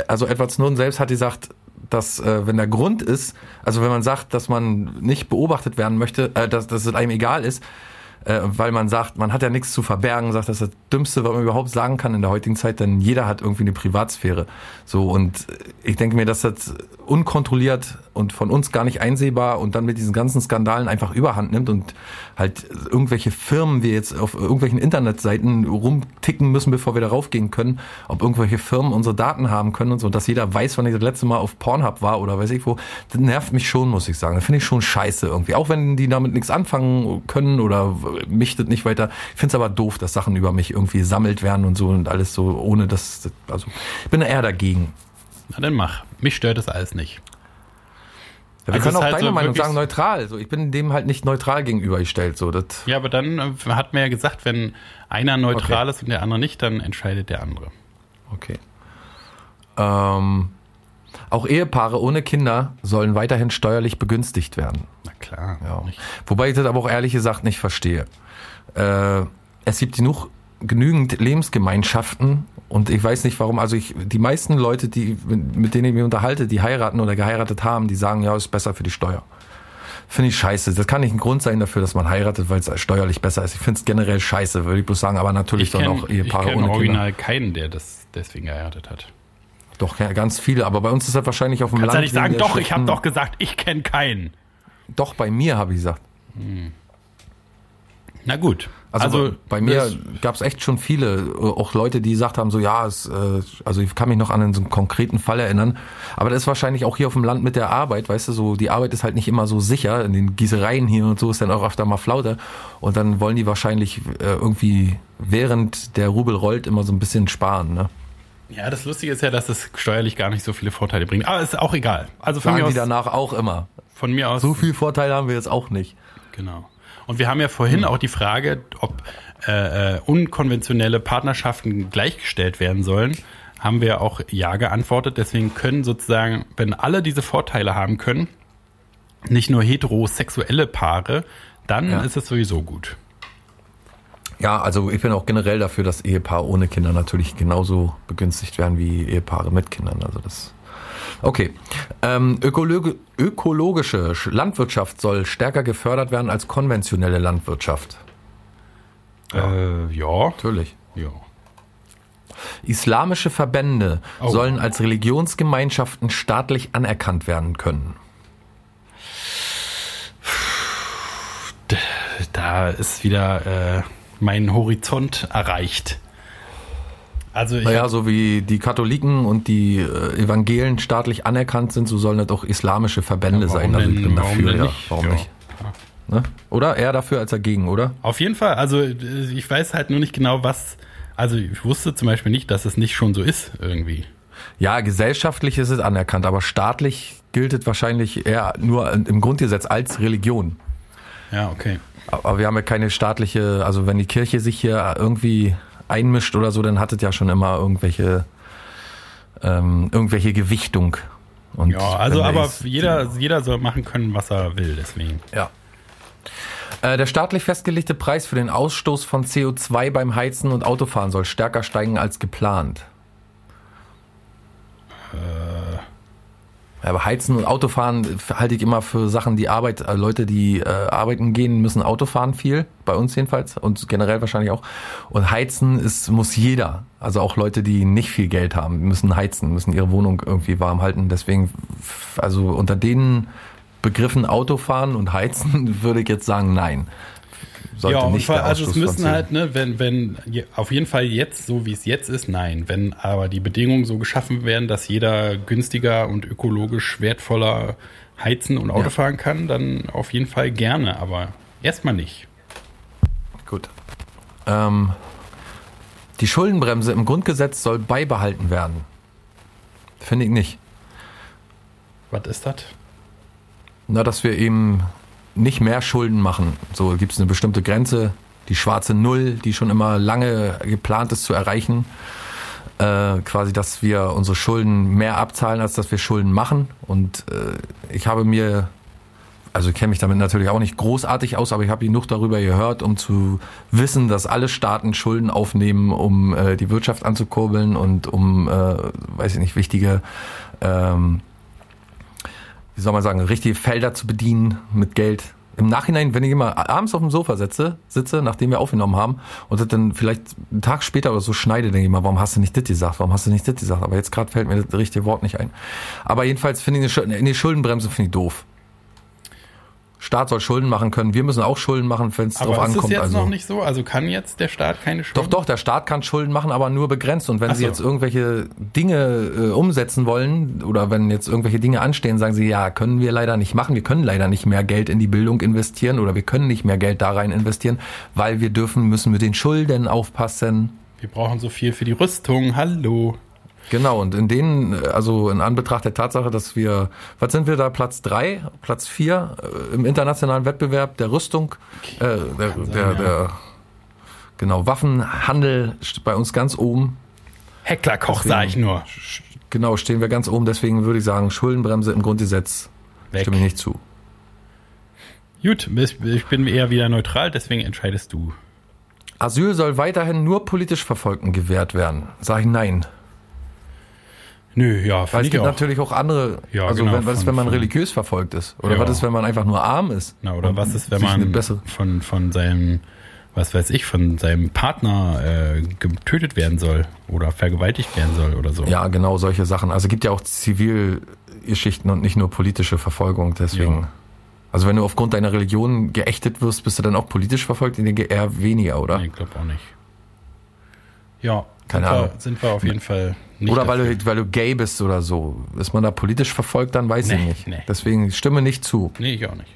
also Edward Snowden selbst hat gesagt, dass äh, wenn der Grund ist, also wenn man sagt, dass man nicht beobachtet werden möchte, äh, dass, dass es einem egal ist, äh, weil man sagt, man hat ja nichts zu verbergen, sagt, das ist das Dümmste, was man überhaupt sagen kann in der heutigen Zeit, denn jeder hat irgendwie eine Privatsphäre. So und ich denke mir, dass das unkontrolliert und von uns gar nicht einsehbar und dann mit diesen ganzen Skandalen einfach Überhand nimmt und halt irgendwelche Firmen wir jetzt auf irgendwelchen Internetseiten rumticken müssen, bevor wir darauf gehen können, ob irgendwelche Firmen unsere Daten haben können und so, dass jeder weiß, wann ich das letzte Mal auf Pornhub war oder weiß ich wo, das nervt mich schon, muss ich sagen. Das finde ich schon scheiße irgendwie. Auch wenn die damit nichts anfangen können oder mich das nicht weiter. Ich finde es aber doof, dass Sachen über mich irgendwie sammelt werden und so und alles so, ohne dass, also ich bin eher dagegen. Na dann mach. Mich stört das alles nicht. Ja, wir Also können auch halt deine so Meinung sagen, neutral. So, ich bin dem halt nicht neutral gegenübergestellt. So, das, Ja, aber dann äh, hat man ja gesagt, wenn einer neutral ist und der andere nicht, dann entscheidet der andere. okay. Ähm, auch Ehepaare ohne Kinder sollen weiterhin steuerlich begünstigt werden. Klar. Ja. Wobei ich das aber auch ehrlich gesagt nicht verstehe. Äh, es gibt genug, genügend Lebensgemeinschaften und ich weiß nicht warum, also ich, die meisten Leute, die, mit denen ich mich unterhalte, die heiraten oder geheiratet haben, die sagen, ja, ist besser für die Steuer. Finde ich scheiße. Das kann nicht ein Grund sein dafür, dass man heiratet, weil es steuerlich besser ist. Ich finde es generell scheiße, würde ich bloß sagen, aber natürlich Ich dann kenne auch Ehepaare kenn ohne Kinder. original keinen, der das deswegen geheiratet hat. Doch, ganz viele, aber bei uns ist das wahrscheinlich auf dem Kannst Land. ja nicht sagen, doch, ich habe doch gesagt, ich kenne keinen. Doch, bei mir habe ich gesagt. Na gut. Also, bei mir gab es echt schon viele, äh, auch Leute, die gesagt haben, so ja, es, äh, also ich kann mich noch an so einen konkreten Fall erinnern, aber das ist wahrscheinlich auch hier auf dem Land mit der Arbeit, weißt du, so die Arbeit ist halt nicht immer so sicher, in den Gießereien hier und so ist dann auch öfter mal Flaute und dann wollen die wahrscheinlich äh, irgendwie während der Rubel rollt immer so ein bisschen sparen, ne? Ja, das Lustige ist ja, dass es steuerlich gar nicht so viele Vorteile bringt. Aber ist auch egal. Also von Sagen mir die aus. danach auch immer. Von mir aus. So viel Vorteile haben wir jetzt auch nicht. Genau. Und wir haben ja vorhin auch die Frage, ob äh, äh, unkonventionelle Partnerschaften gleichgestellt werden sollen. Haben wir auch ja geantwortet. Deswegen können sozusagen, wenn alle diese Vorteile haben können, nicht nur heterosexuelle Paare, dann Ja. ist es sowieso gut. Ja, also ich bin auch generell dafür, dass Ehepaare ohne Kinder natürlich genauso begünstigt werden wie Ehepaare mit Kindern. Also das. Okay. Ähm, ökologe, ökologische Sch- Landwirtschaft soll stärker gefördert werden als konventionelle Landwirtschaft. Äh, ja. Natürlich. ja. Islamische Verbände Oh. sollen als Religionsgemeinschaften staatlich anerkannt werden können. Da ist wieder äh, mein Horizont erreicht. Also ich Naja, so wie die Katholiken und die äh, Evangelen staatlich anerkannt sind, so sollen das auch islamische Verbände Ja, sein. Also ich bin warum dafür, ja. nicht? Warum Ja, nicht? Ne? Oder? Eher dafür als dagegen, oder? Auf jeden Fall. Also äh, ich weiß halt nur nicht genau, was. Also ich wusste zum Beispiel nicht, dass es nicht schon so ist irgendwie. Ja, gesellschaftlich ist es anerkannt, aber staatlich gilt es wahrscheinlich eher nur im Grundgesetz als Religion. Ja, okay. Aber wir haben ja keine staatliche, also wenn die Kirche sich hier irgendwie einmischt oder so, dann hat es ja schon immer irgendwelche, ähm, irgendwelche Gewichtung. Und Ja, also aber ist- jeder, jeder soll machen können, was er will, deswegen. Ja. Äh, Der staatlich festgelegte Preis für den Ausstoß von CO2 beim Heizen und Autofahren soll stärker steigen als geplant. Ja, aber Heizen und Autofahren halte ich immer für Sachen, die Arbeit, äh, Leute, die äh, arbeiten gehen, müssen Auto fahren viel, bei uns jedenfalls und generell wahrscheinlich auch. Und heizen ist, muss jeder, also auch Leute, die nicht viel Geld haben, müssen heizen, müssen ihre Wohnung irgendwie warm halten. Deswegen, also unter den Begriffen Autofahren und Heizen würde ich jetzt sagen, nein. Sollte ja, nicht vor, der also es müssen CO2 halt, ne, wenn, wenn, auf jeden Fall jetzt, so wie es jetzt ist, nein. Wenn aber die Bedingungen so geschaffen werden, dass jeder günstiger und ökologisch wertvoller heizen und Auto Ja. fahren kann, dann auf jeden Fall gerne, aber erstmal nicht. Gut. Ähm, die Schuldenbremse im Grundgesetz soll beibehalten werden. Finde ich nicht. Was ist das? Na, dass wir eben nicht mehr Schulden machen. So gibt es eine bestimmte Grenze, die schwarze Null, die schon immer lange geplant ist zu erreichen. Äh, quasi, dass wir unsere Schulden mehr abzahlen, als dass wir Schulden machen. Und äh, ich habe mir, also kenne mich damit natürlich auch nicht großartig aus, aber ich habe genug darüber gehört, um zu wissen, dass alle Staaten Schulden aufnehmen, um äh, die Wirtschaft anzukurbeln und um, äh, weiß ich nicht, wichtige ähm, wie soll man sagen, richtige Felder zu bedienen mit Geld. Im Nachhinein, wenn ich immer abends auf dem Sofa sitze, sitze, nachdem wir aufgenommen haben, und das dann vielleicht einen Tag später oder so schneide, denke ich mal, warum hast du nicht das gesagt? Warum hast du nicht das gesagt? Aber jetzt gerade fällt mir das richtige Wort nicht ein. Aber jedenfalls finde ich eine, eine Schuldenbremse finde ich doof. Staat soll Schulden machen können. Wir müssen auch Schulden machen, wenn es drauf Aber ist es ankommt. jetzt also. noch nicht so? Also kann jetzt der Staat keine Schulden? Doch, doch, der Staat kann Schulden machen, aber nur begrenzt. Und wenn Ach sie so. jetzt irgendwelche Dinge äh, umsetzen wollen oder wenn jetzt irgendwelche Dinge anstehen, sagen sie, ja, können wir leider nicht machen. Wir können leider nicht mehr Geld in die Bildung investieren oder wir können nicht mehr Geld da rein investieren, weil wir dürfen, müssen mit den Schulden aufpassen. Wir brauchen so viel für die Rüstung. Hallo. Genau, und in denen, also in Anbetracht der Tatsache, dass wir, was sind wir da, Platz drei, Platz vier äh, im internationalen Wettbewerb der Rüstung, äh, der, sein, der, ja. der, genau, Waffenhandel steht bei uns ganz oben. Hecklerkoch, Deswegen- sag ich nur. Genau, stehen wir ganz oben. Deswegen würde ich sagen, Schuldenbremse im Grundgesetz Weg. stimme ich nicht zu. Gut, ich ich bin eher wieder neutral, deswegen entscheidest du. Asyl soll weiterhin nur politisch Verfolgten gewährt werden. Sag ich nein. Nö, ja, Weil es gibt auch. natürlich auch andere, Ja, also genau, wenn, was ist, von- wenn man von- religiös verfolgt ist? Oder Ja. was ist, wenn man einfach nur arm ist? Na, oder was ist, wenn man von, von seinem, was weiß ich, von seinem Partner äh, getötet werden soll oder vergewaltigt werden soll oder so. Ja, genau, solche Sachen. Also gibt ja auch Zivilgeschichten und nicht nur politische Verfolgung, deswegen. Ja. Also wenn du aufgrund deiner Religion geächtet wirst, bist du dann auch politisch verfolgt? Ich denke eher weniger, oder? Nee, ich glaube auch nicht. Ja, Keine sind, Ahnung. Wir, sind wir auf jeden Fall nicht oder weil du, weil du gay bist oder so. Ist man da politisch verfolgt, dann weiß ich Nee, nicht. nee. Deswegen stimme nicht zu. Nee, ich auch nicht.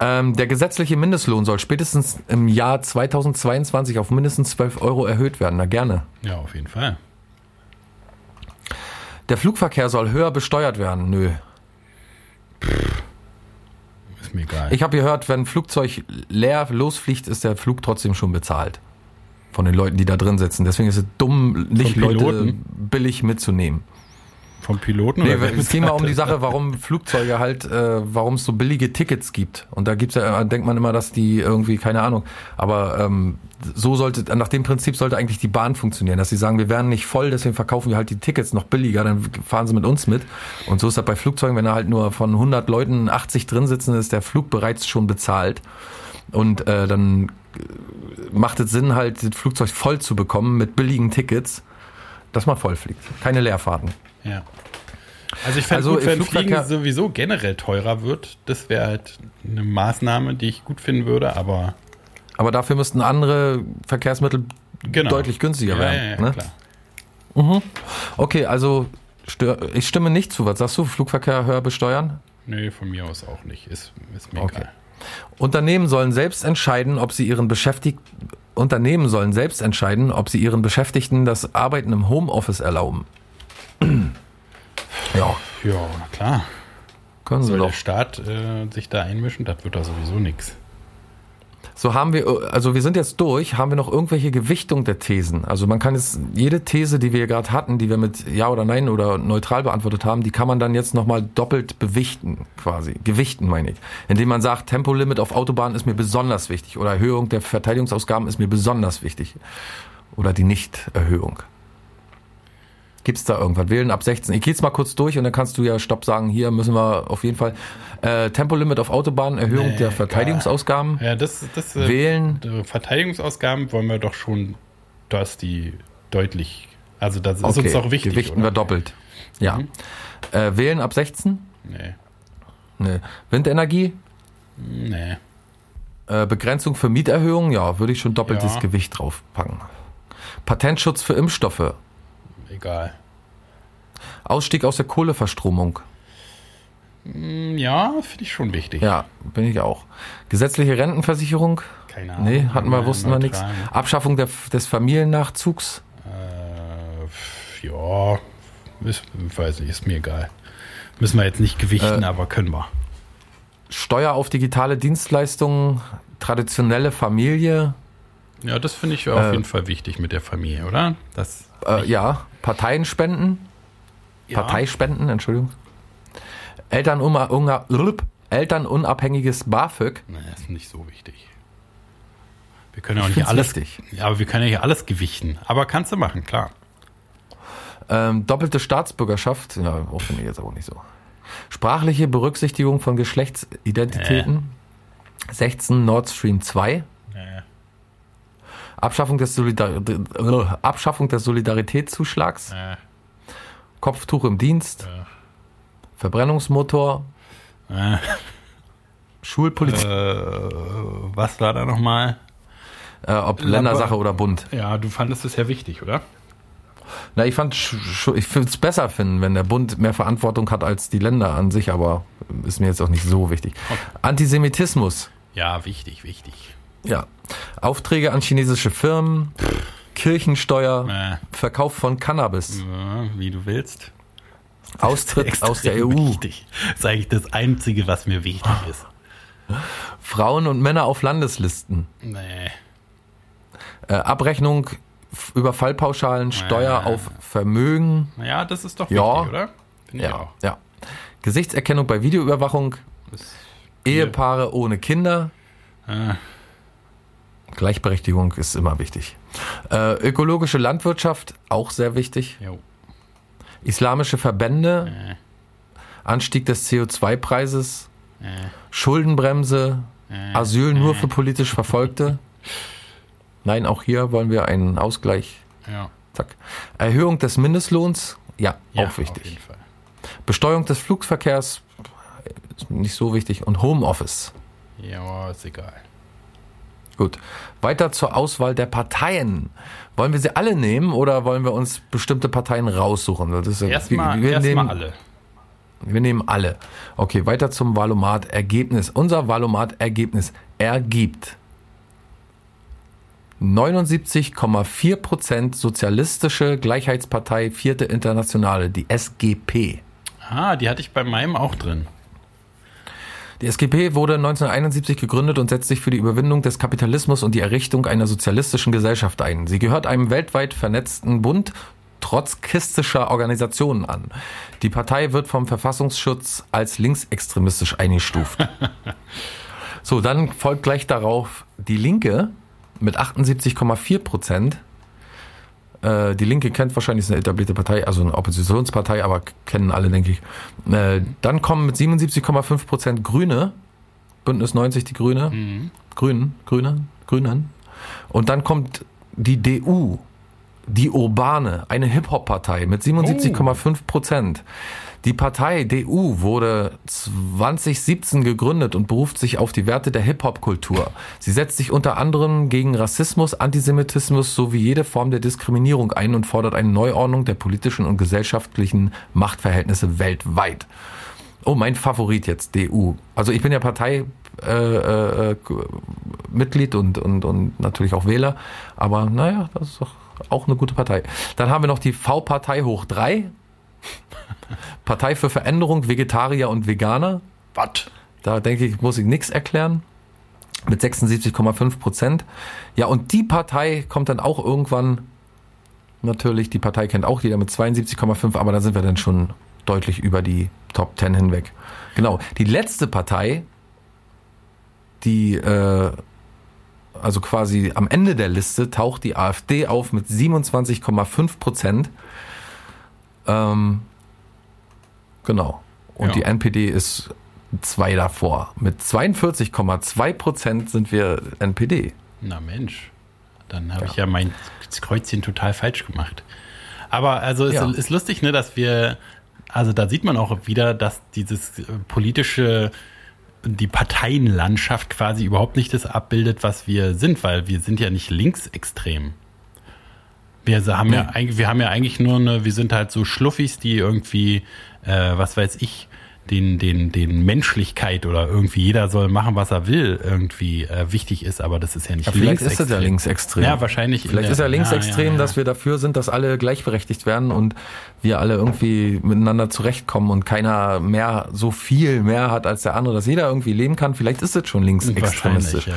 Ähm, der gesetzliche Mindestlohn soll spätestens im Jahr 2022 auf mindestens 12 Euro erhöht werden. Na gerne. Ja, auf jeden Fall. Der Flugverkehr soll höher besteuert werden. Nö. Ist mir egal. Ich habe gehört, wenn ein Flugzeug leer losfliegt, ist der Flug trotzdem schon bezahlt. Von den Leuten, die da drin sitzen. Deswegen ist es dumm, nicht Leute Piloten? billig mitzunehmen. Vom Piloten Nee, oder es ging mal um die? Sache, warum Flugzeuge halt, äh, warum es so billige Tickets gibt. Und da gibt's ja, denkt man immer, dass die irgendwie, keine Ahnung. Aber ähm, so sollte, nach dem Prinzip sollte eigentlich die Bahn funktionieren, dass sie sagen, wir werden nicht voll, deswegen verkaufen wir halt die Tickets noch billiger, dann fahren sie mit uns mit. Und so ist das bei Flugzeugen, wenn da halt nur von 100 Leuten 80 drin sitzen, ist der Flug bereits schon bezahlt. Und äh, dann macht es Sinn, halt das Flugzeug voll zu bekommen mit billigen Tickets, dass man voll fliegt. Keine Leerfahrten. Ja. Also ich fände Also gut, wenn Flugverkehr- Fliegen sowieso generell teurer wird. Das wäre halt eine Maßnahme, die ich gut finden würde, aber Aber dafür müssten andere Verkehrsmittel genau. deutlich günstiger ja, werden. Ja, ja, ne? klar. Okay, also ich stimme nicht zu. Was sagst du? Flugverkehr höher besteuern? Nee, von mir aus auch nicht. Ist, ist mir Okay. egal. Unternehmen sollen selbst entscheiden, ob sie ihren Beschäftigten Unternehmen sollen selbst entscheiden, ob sie ihren Beschäftigten das Arbeiten im Homeoffice erlauben. ja, Ja, na klar. können sie Soll der doch. Staat äh, sich da einmischen? Das wird da sowieso nichts. So haben wir, also wir sind jetzt durch, haben wir noch irgendwelche Gewichtung der Thesen? Also man kann jetzt jede These, die wir gerade hatten, die wir mit Ja oder Nein oder neutral beantwortet haben, die kann man dann jetzt nochmal doppelt bewichten, quasi. Gewichten meine ich. Indem man sagt, Tempolimit auf Autobahnen ist mir besonders wichtig oder Erhöhung der Verteidigungsausgaben ist mir besonders wichtig. Oder die Nichterhöhung. Gibt's da irgendwas? Wählen ab 16. Ich gehe jetzt mal kurz durch und dann kannst du ja Stopp sagen, hier müssen wir auf jeden Fall äh, Tempolimit auf Autobahnen, Erhöhung Nee, der. Verteidigungsausgaben. Ja, das, das äh, Wählen. äh, Verteidigungsausgaben wollen wir doch schon, dass die deutlich, also das ist Okay, uns auch wichtig. Gewichten oder? wir doppelt. Ja. Mhm. Äh, wählen ab 16? Nee, Nee. Windenergie? nee. Äh, Begrenzung für Mieterhöhungen? Ja, würde ich schon doppeltes Ja. Gewicht draufpacken. Patentschutz für Impfstoffe. Egal. Ausstieg aus der Kohleverstromung. Hm, Ja, finde ich schon wichtig. Ja, bin ich auch. Gesetzliche Rentenversicherung? Keine Ahnung. Nee, hatten wir, wussten wir nichts. Abschaffung der, des Familiennachzugs? Äh, ja, ist, weiß nicht, ist mir egal. Müssen wir jetzt nicht gewichten, Äh, aber können wir. Steuer auf digitale Dienstleistungen? Traditionelle Familie? Ja, das finde ich auf jeden Fall wichtig mit der Familie, oder? Das, Äh, ja. Parteienspenden? ja. Parteispenden, Entschuldigung. Unga-. Elternunabhängiges BAföG. Nee, ist nicht so wichtig. Wir können ja auch Ich nicht alles. wichtig. Aber wir können ja hier alles gewichten. Aber kannst du machen, klar. Ähm, doppelte Staatsbürgerschaft. Ja, finde ich jetzt auch nicht so. Sprachliche Berücksichtigung von Geschlechtsidentitäten. 16 Nord Stream 2. Abschaffung des, Solidar äh, Abschaffung des Solidaritätszuschlags. Äh, Kopftuch im Dienst. Verbrennungsmotor. äh, Schulpolitik. äh, was war da nochmal? Äh, ob Ländersache oder Bund. Ja, du fandest es ja wichtig, oder? Na, ich fand, ich würde es besser finden, wenn der Bund mehr Verantwortung hat als die Länder an sich, aber ist mir jetzt auch nicht so wichtig. Antisemitismus, Ja, wichtig, wichtig. Ja. Aufträge an chinesische Firmen, Kirchensteuer, Äh, Verkauf von Cannabis, ja, wie du willst. Austritt aus der EU, Wichtig. Das ist eigentlich das Einzige, was mir wichtig ist. Frauen und Männer auf Landeslisten, Nee. äh, Abrechnung über Fallpauschalen, Steuer Äh. auf Vermögen, Naja, das ist doch Ja. wichtig, oder? Finde ich ja, auch. ja. Gesichtserkennung bei Videoüberwachung, Ehepaare ohne Kinder, äh, Gleichberechtigung ist immer wichtig. Äh, ökologische Landwirtschaft, auch sehr wichtig. jo. Islamische Verbände, Äh, Anstieg des CO2-Preises, äh, Schuldenbremse, Asyl nur für politisch Verfolgte. Nein, auch hier wollen wir einen Ausgleich. Ja. Zack. Erhöhung des Mindestlohns. Ja, ja auch wichtig. Besteuerung des Flugverkehrs. Ist nicht so wichtig. Und Homeoffice. Ja, ist egal. Gut. Weiter zur Auswahl der Parteien. Wollen wir sie alle nehmen oder wollen wir uns bestimmte Parteien raussuchen? Das ist ja- Erstmal wir, wir erst nehmen, alle. Wir nehmen alle. Okay, weiter zum Valomat-Ergebnis. Unser Valomat-Ergebnis ergibt 79,4 Prozent Sozialistische Gleichheitspartei Vierte Internationale, die SGP. Ah, die hatte ich bei meinem auch drin. Die SGP wurde 1971 gegründet und setzt sich für die Überwindung des Kapitalismus und die Errichtung einer sozialistischen Gesellschaft ein. Sie gehört einem weltweit vernetzten Bund trotzkistischer Organisationen an. Die Partei wird vom Verfassungsschutz als linksextremistisch eingestuft. so, dann folgt gleich darauf die Linke mit 78,4 Prozent. Äh, Die Linke kennt wahrscheinlich ist eine etablierte Partei, also eine Oppositionspartei, aber kennen alle, denke ich. Äh, Dann kommen mit 77,5 Prozent Grüne, Bündnis 90 die Grüne, Grünen, Grünen, Grünen. Und dann kommt die DU, die Urbane, eine Hip-Hop-Partei mit 77,5 Prozent. Die Partei DU wurde 2017 gegründet und beruft sich auf die Werte der Hip-Hop-Kultur. Sie setzt sich unter anderem gegen Rassismus, Antisemitismus sowie jede Form der Diskriminierung ein und fordert eine Neuordnung der politischen und gesellschaftlichen Machtverhältnisse weltweit. Oh, mein Favorit jetzt, DU. Also ich bin ja Partei äh, äh, Mitglied und, und, und natürlich auch Wähler, aber naja, das ist doch auch eine gute Partei. Dann haben wir noch die V-Partei hoch drei Partei für Veränderung, Vegetarier und Veganer. Was? Da denke ich, muss ich nichts erklären. Mit 76,5 Prozent. Ja, und die Partei kommt dann auch irgendwann, natürlich, die Partei kennt auch jeder mit 72,5, aber da sind wir dann schon deutlich über die Top 10 hinweg. Genau. Die letzte Partei, die, äh, also quasi am Ende der Liste, taucht die AfD auf mit 27,5 Prozent. Ähm, genau. Und Ja. die NPD ist zwei davor. Mit 42,2 Prozent sind wir NPD. Na Mensch, dann habe ich ja mein Kreuzchen total falsch gemacht. Aber also ist, Ja. ist lustig, ne, dass wir, also da sieht man auch wieder, dass dieses äh, politische, die Parteienlandschaft quasi überhaupt nicht das abbildet, was wir sind, weil wir sind ja nicht linksextrem. Wir haben ja Nee. eigentlich, wir haben ja eigentlich nur eine, wir sind halt so Schluffis, die irgendwie, äh, was weiß ich, den, den, den Menschlichkeit oder irgendwie jeder soll machen, was er will, irgendwie äh, wichtig ist, aber das ist ja nicht Ja, vielleicht ist es ja linksextrem. Ja, wahrscheinlich. in Vielleicht der- ist er linksextrem, ja, ja, ja. dass wir dafür sind, dass alle gleichberechtigt werden und wir alle irgendwie miteinander zurechtkommen und keiner mehr so viel mehr hat als der andere, dass jeder irgendwie leben kann. Vielleicht ist es schon linksextremistisch. Ja.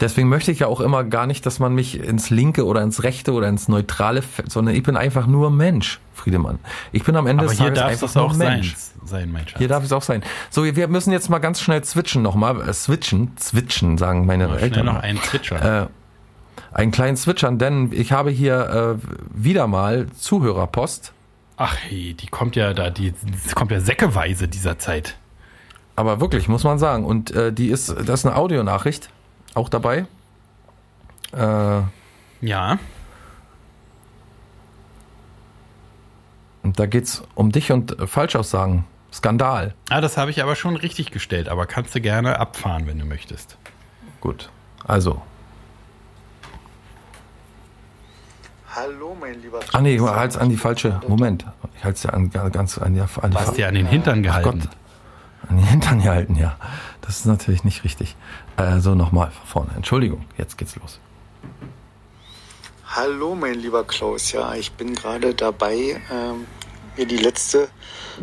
Deswegen möchte ich ja auch immer gar nicht, dass man mich ins Linke oder ins Rechte oder ins Neutrale, fällt, sondern ich bin einfach nur Mensch, Friedemann. Ich bin am Ende Aber des Tages einfach es auch nur sein, Mensch. Sein, mein Schatz. Hier darf es auch sein. So, wir müssen jetzt mal ganz schnell switchen nochmal. Äh, switchen, switchen, sagen meine Schnell Eltern. noch einen Zwitscher. Äh, einen kleinen Zwitschern, denn ich habe hier äh, wieder mal Zuhörerpost, Ach, hey, die kommt ja da, die, die kommt ja säckeweise dieser Zeit. aber wirklich, muss man sagen. Und äh, die ist, das ist eine Audionachricht auch dabei. Äh, Ja. und da geht's um dich und äh, Falschaussagen. Skandal. Ah, das habe ich aber schon richtig gestellt, aber kannst du gerne abfahren, wenn du möchtest. Gut. Also. Hallo, mein lieber Ah nee, halt's an die falsche. Moment. Ich halte es ja an, ganz an die, an die Du hast dir an den Hintern gehalten. Gott. An die Hintern gehalten, ja. Das ist natürlich nicht richtig. Äh, so, nochmal von vorne. Entschuldigung, jetzt geht's los. Hallo, mein lieber Klaus. Ja, ich bin gerade dabei, ähm, mir die letzte,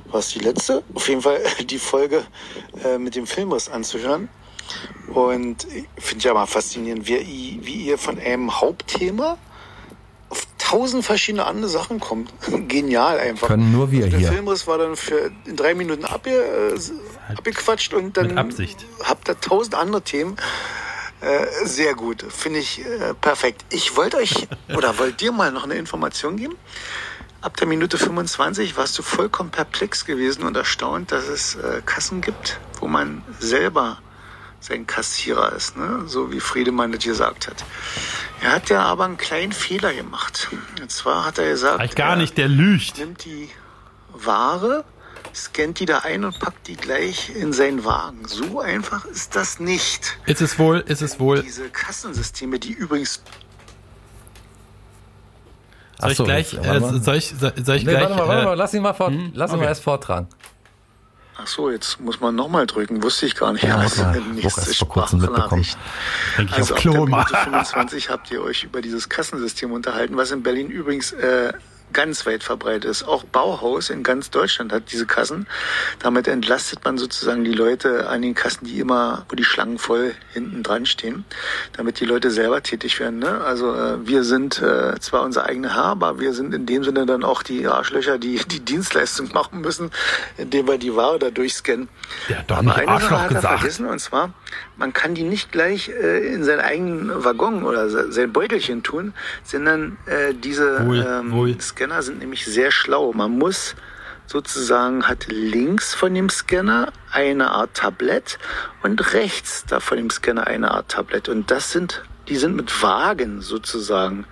was die letzte? Auf jeden Fall die Folge äh, mit dem Filmriss anzuhören. Und ich finde ja mal faszinierend, wie, i- wie ihr von einem Hauptthema auf tausend verschiedene andere Sachen kommt. Genial einfach. Können nur wir also der hier. Filmriss war dann für in drei Minuten abge, äh, abgequatscht und dann habt ihr tausend andere Themen. Äh, sehr gut, finde ich äh, perfekt. Ich wollte euch oder wollt dir mal noch eine Information geben. Ab der Minute 25 warst du vollkommen perplex gewesen und erstaunt, dass es äh, Kassen gibt, wo man selber sein Kassierer ist, ne? so wie Friedemann das gesagt hat. Er hat ja aber einen kleinen Fehler gemacht. Und zwar hat er gesagt, Eigentlich gar nicht, der lügt. nimmt die Ware, scannt die da ein und packt die gleich in seinen Wagen. So einfach ist das nicht. Ist es wohl, ist es wohl. Diese Kassensysteme, die übrigens Soll ich so, gleich, jetzt, äh, warte mal. soll ich, soll, soll ich Nee, gleich, warte mal, warte äh, mal, lass ihn mal, fort, hm, lass ihn okay. mal erst vortragen. Ach so, jetzt muss man nochmal drücken. Wusste ich gar nicht. Ja, Also, nächste erst vor kurzem mitbekommen. Sprachnachricht. denk ich Also auf auf der Klo Minute mal. 25 habt ihr euch über dieses Kassensystem unterhalten, was in Berlin übrigens äh, ganz weit verbreitet ist. Auch Bauhaus in ganz Deutschland hat diese Kassen. Damit entlastet man sozusagen die Leute an den Kassen, die immer, wo die Schlangen voll hinten dran stehen, damit die Leute selber tätig werden. Ne? Also äh, wir sind äh, zwar unser eigener Herr, aber wir sind in dem Sinne dann auch die Arschlöcher, die die Dienstleistung machen müssen, indem wir die Ware da durchscannen. Hat doch Aber eine Sache Arschloch hat er gesagt. vergessen, und zwar, man kann die nicht gleich äh, in seinen eigenen Waggon oder se- sein Beutelchen tun, sondern äh, diese Wohl, ähm, wohl. Scanner sind nämlich sehr schlau. Man muss sozusagen, hat links von dem Scanner eine Art Tablett und rechts da von dem Scanner eine Art Tablett. Und das sind, die sind mit Wagen sozusagen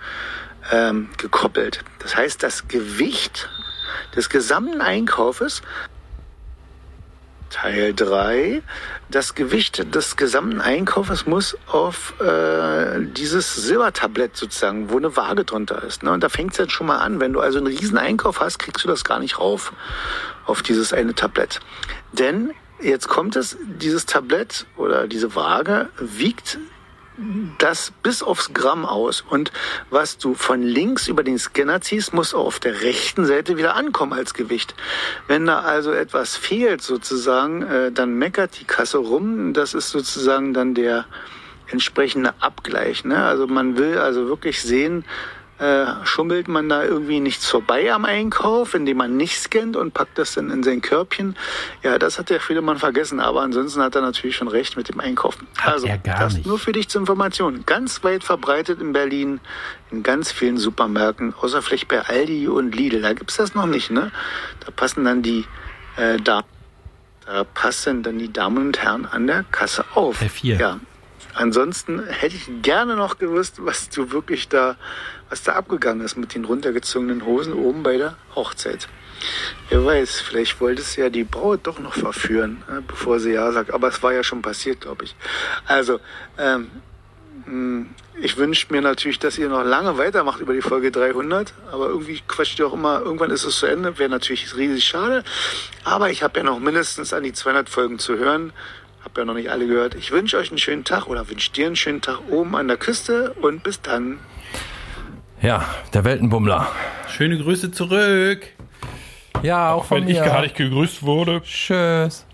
ähm, gekoppelt. Das heißt, das Gewicht des gesamten Einkaufes Teil 3. Das Gewicht des gesamten Einkaufes muss auf äh, dieses Silbertablett sozusagen, wo eine Waage drunter ist. Ne? Und da fängt es jetzt schon mal an. Wenn du also einen riesen Einkauf hast, kriegst du das gar nicht rauf auf dieses eine Tablett. Denn jetzt kommt es, dieses Tablett oder diese Waage wiegt das bis aufs Gramm aus. Und was du von links über den Scanner ziehst, muss auf der rechten Seite wieder ankommen als Gewicht. Wenn da also etwas fehlt sozusagen, äh, dann meckert die Kasse rum. Das ist sozusagen dann der entsprechende Abgleich. Ne? Also man will also wirklich sehen, äh, schummelt man da irgendwie nichts vorbei am Einkauf, indem man nicht scannt und packt das dann in sein Körbchen. Ja, das hat der Friedemann vergessen, aber ansonsten hat er natürlich schon recht mit dem Einkaufen. Hat also, gar das nicht. nur für dich zur Information. Ganz weit verbreitet in Berlin, in ganz vielen Supermärkten, außer vielleicht bei Aldi und Lidl. Da gibt's das noch nicht, ne? Da passen dann die äh, da, da passen dann die Damen und Herren an der Kasse auf. Bei vier. Ja. Ansonsten hätte ich gerne noch gewusst, was du wirklich da, was da abgegangen ist mit den runtergezogenen Hosen oben bei der Hochzeit. Wer weiß, vielleicht wolltest du ja die Braut doch noch verführen, äh, bevor sie ja sagt. Aber es war ja schon passiert, glaube ich. Also, ähm, mh, ich wünsche mir natürlich, dass ihr noch lange weitermacht über die Folge 300. Aber irgendwie quatscht ihr auch immer, irgendwann ist es zu Ende. Wäre natürlich riesig schade. Aber ich habe ja noch mindestens an die 200 Folgen zu hören. Hab ja noch nicht alle gehört. Ich wünsche euch einen schönen Tag oder wünsche dir einen schönen Tag oben an der Küste und bis dann. Ja, der Weltenbummler. Schöne Grüße zurück. Ja, auch von Wenn ich mir. gar nicht gegrüßt wurde. Tschüss.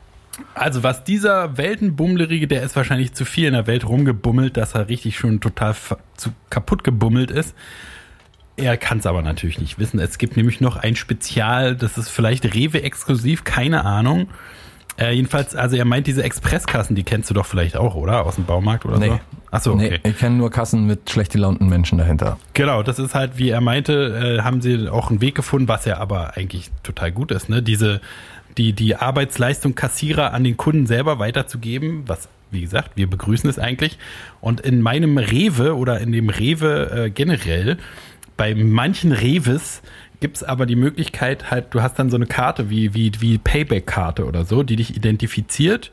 Also was dieser Weltenbummlerige, der ist wahrscheinlich zu viel in der Welt rumgebummelt, dass er richtig schon total zu kaputt gebummelt ist. Er kann es aber natürlich nicht wissen. Es gibt nämlich noch ein Spezial, das ist vielleicht Rewe exklusiv, keine Ahnung. Äh, jedenfalls, also er meint diese Expresskassen, die kennst du doch vielleicht auch, oder? Aus dem Baumarkt oder Nee. so? Achso, okay. Nee, ich kenne nur Kassen mit schlecht gelaunten Menschen dahinter. Genau, das ist halt, wie er meinte, äh, haben sie auch einen Weg gefunden, was ja aber eigentlich total gut ist, ne? Diese, die, die Arbeitsleistung Kassierer an den Kunden selber weiterzugeben, was, wie gesagt, wir begrüßen es eigentlich. Und in meinem Rewe oder in dem Rewe äh, generell, bei manchen Reves gibt's aber die Möglichkeit, halt, du hast dann so eine Karte wie, wie, wie Payback-Karte oder so, die dich identifiziert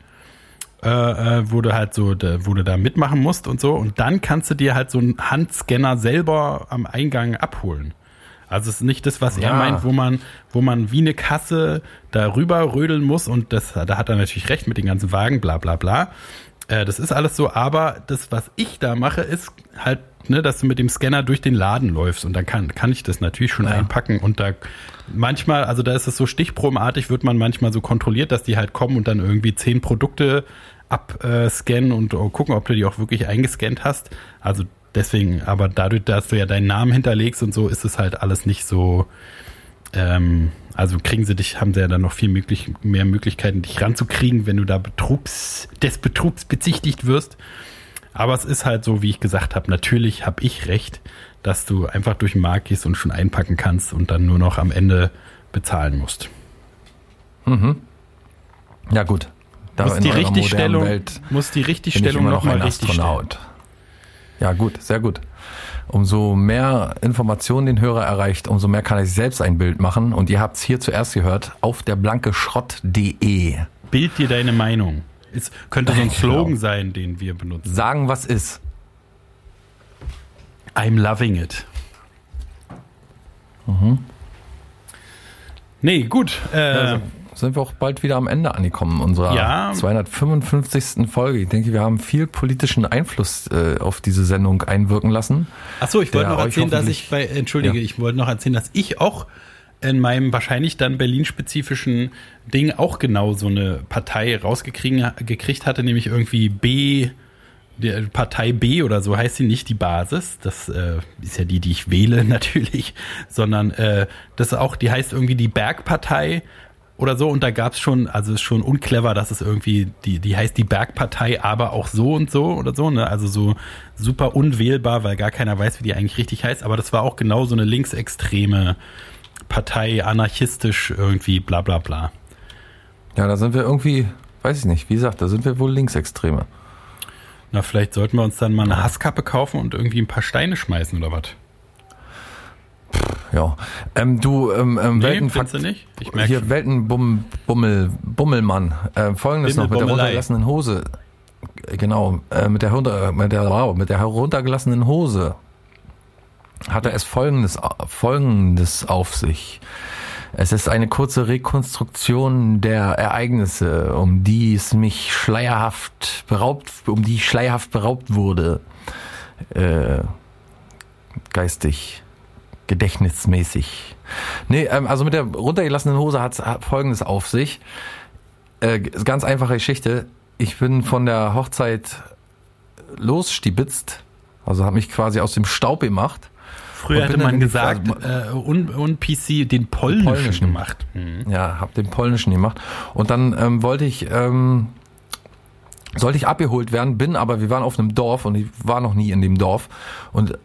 äh, äh, wo du halt so, da, wo du da mitmachen musst und so. Und dann kannst du dir halt so einen Handscanner selber am Eingang abholen. Also es ist nicht das, was er Ja. meint, wo man, wo man wie eine Kasse darüber rödeln muss und das, da hat er natürlich recht mit den ganzen Wagen, bla bla bla. Äh, das ist alles so, aber das, was ich da mache, ist halt, ne, dass du mit dem Scanner durch den Laden läufst und dann kann, kann ich das natürlich schon Ja. einpacken und da manchmal, also da ist es so stichprobenartig, wird man manchmal so kontrolliert, dass die halt kommen und dann irgendwie zehn Produkte abscannen und gucken, ob du die auch wirklich eingescannt hast. Also deswegen, aber dadurch, dass du ja deinen Namen hinterlegst und so, ist es halt alles nicht so, ähm, also kriegen sie dich, haben sie ja dann noch viel möglich, mehr Möglichkeiten, dich ranzukriegen, wenn du da Betrugs, des Betrugs bezichtigt wirst. Aber es ist halt so, wie ich gesagt habe, natürlich habe ich recht, dass du einfach durch den Markt gehst und schon einpacken kannst und dann nur noch am Ende bezahlen musst. Ja gut, Da muss die Richtigstellung, Welt muss die Richtigstellung nochmal richtig stellen. Ja, gut, sehr gut. Umso mehr Informationen den Hörer erreicht, umso mehr kann er sich selbst ein Bild machen. Und ihr habt es hier zuerst gehört auf der blankeschrott.de. Bild dir deine Meinung. Es könnte so ein Genau. Slogan sein, den wir benutzen. Sagen, was ist. I'm loving it. Mhm. Nee, gut. Äh, Also sind wir auch bald wieder am Ende angekommen unserer Ja. 255. Folge. Ich denke, wir haben viel politischen Einfluss äh, auf diese Sendung einwirken lassen. Achso, ich wollte noch erzählen, dass ich bei, entschuldige, Ja. ich wollte noch erzählen, dass ich auch in meinem wahrscheinlich dann Berlin-spezifischen Ding auch genau so eine Partei rausgekriegt gekriegt hatte, nämlich irgendwie B, der Partei B oder so heißt sie nicht die Basis. Das äh, ist ja die, die ich wähle natürlich, sondern äh, das auch, die heißt irgendwie die Bergpartei oder so und da gab es schon, also ist schon unclever, dass es irgendwie, die, die heißt die Bergpartei, aber auch so und so oder so, ne? Also so super unwählbar, weil gar keiner weiß, wie die eigentlich richtig heißt, aber das war auch genau so eine linksextreme Partei, anarchistisch irgendwie, bla bla bla. Ja, da sind wir irgendwie, weiß ich nicht, wie gesagt, da sind wir wohl Linksextreme. Na, vielleicht sollten wir uns dann mal eine Hasskappe kaufen und irgendwie ein paar Steine schmeißen oder was? Ja. Ähm, du, ähm, ähm, Nee, Weltenfakt, du nicht? Ich merk hier schon. Weltenbummel, Bummel, Bummelmann. Äh, Folgendes noch mit der runtergelassenen Hose. Genau, äh, mit der, runter, mit der, wow, mit der heruntergelassenen Hose hatte es folgendes, folgendes auf sich. Es ist eine kurze Rekonstruktion der Ereignisse, um die es mich schleierhaft beraubt, um die ich schleierhaft beraubt wurde. Äh, geistig, gedächtnismäßig. Nee, ähm, also mit der runtergelassenen Hose hat folgendes auf sich. Äh, ganz einfache Geschichte. Ich bin von der Hochzeit losstibitzt, also habe mich quasi aus dem Staub gemacht. Früher Und hätte man gesagt, gefragt- äh, un, un PC den polnischen, Polnischen. gemacht. Hm. Ja, habe den polnischen gemacht. Und dann ähm, wollte ich, ähm, sollte ich abgeholt werden, bin aber, wir waren auf einem Dorf und ich war noch nie in dem Dorf. Und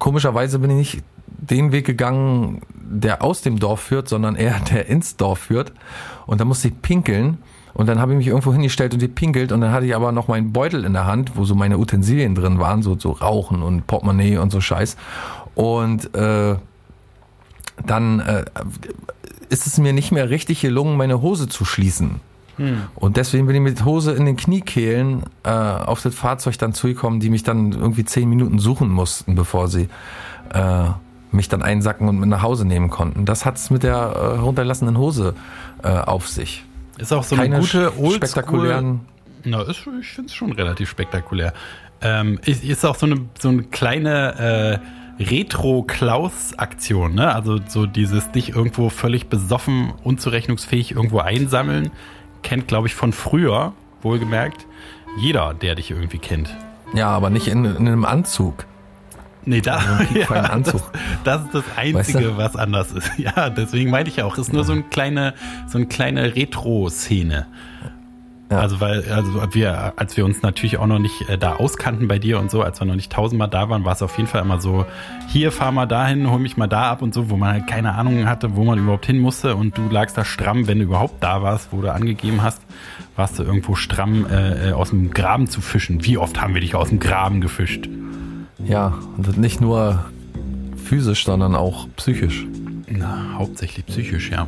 komischerweise bin ich nicht den Weg gegangen, der aus dem Dorf führt, sondern eher der ins Dorf führt. Und da musste ich pinkeln. Und dann habe ich mich irgendwo hingestellt und gepinkelt und dann hatte ich aber noch meinen Beutel in der Hand, wo so meine Utensilien drin waren, so, so Rauchen und Portemonnaie und so Scheiß. Und äh, dann äh, ist es mir nicht mehr richtig gelungen, meine Hose zu schließen. Und deswegen bin ich mit Hose in den Kniekehlen äh, auf das Fahrzeug dann zugekommen, die mich dann irgendwie zehn Minuten suchen mussten, bevor sie äh, mich dann einsacken und mit nach Hause nehmen konnten. Das hat's mit der äh, runterlassenen Hose äh, auf sich. Ist auch so eine Keine gute sch- Oldschool. spektakulären Na, ist, ich finde es schon relativ spektakulär. Ähm, ist, ist auch so eine, so eine kleine äh, Retro-Klaus-Aktion, ne? Also so dieses dich irgendwo völlig besoffen, unzurechnungsfähig irgendwo einsammeln, kennt, glaube ich, von früher, wohlgemerkt, jeder, der dich irgendwie kennt. Ja, aber nicht in, in einem Anzug. Nee, da, piekfeinen das, Anzug. das ist das Einzige, Weißt du? was anders ist. Ja, deswegen meinte ich auch, ist nur so eine kleine, so eine kleine Retro-Szene. Ja. Also weil, also als wir, als wir uns natürlich auch noch nicht äh, da auskannten bei dir und so, als wir noch nicht tausendmal da waren, war es auf jeden Fall immer so, hier fahr mal dahin, hol mich mal da ab und so, wo man halt keine Ahnung hatte, wo man überhaupt hin musste und du lagst da stramm, wenn du überhaupt da warst, wo du angegeben hast, warst du irgendwo stramm äh, äh, aus dem Graben zu fischen. Wie oft haben wir dich aus dem Graben gefischt? Ja, und nicht nur physisch, sondern auch psychisch. Na, hauptsächlich psychisch, ja.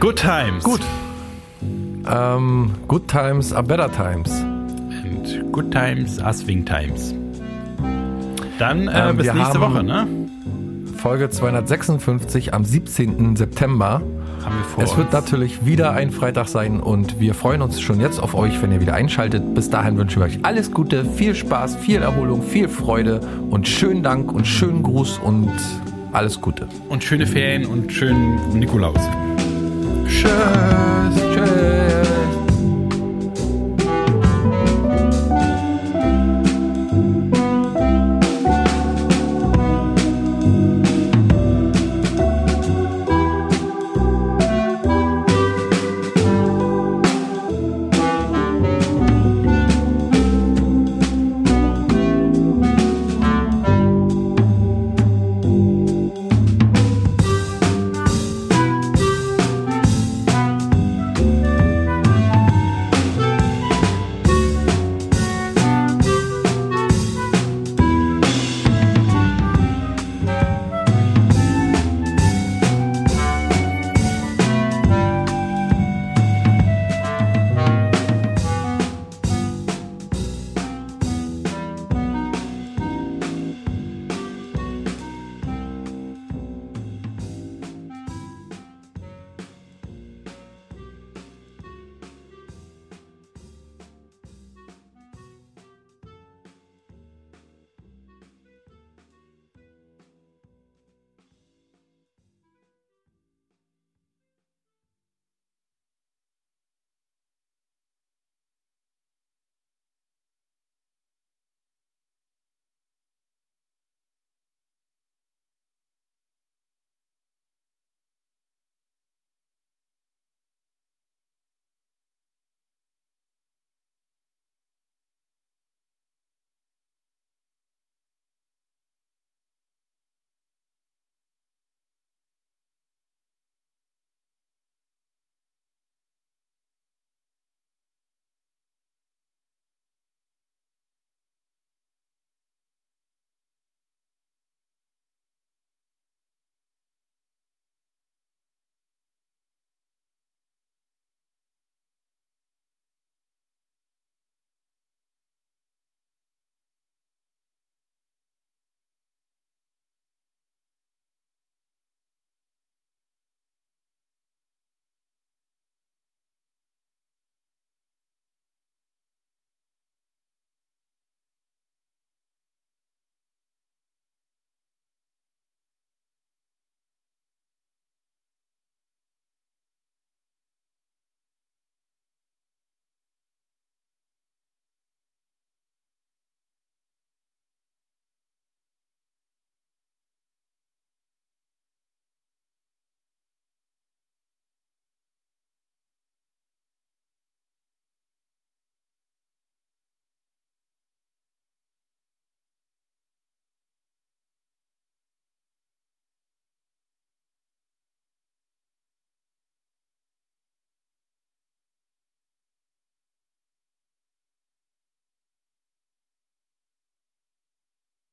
Good times. Gut. Ähm, good times are better times. And good times are swing times. Dann äh, Ähm, bis nächste Woche, ne? Folge 256 am 17. September. Haben wir vor Es wird uns. natürlich wieder ein Freitag sein und wir freuen uns schon jetzt auf euch, wenn ihr wieder einschaltet. Bis dahin wünschen wir euch alles Gute, viel Spaß, viel Erholung, viel Freude und schönen Dank und schönen Gruß und alles Gute. und schöne Ferien und schönen Nikolaus. Tschüss. Tschüss.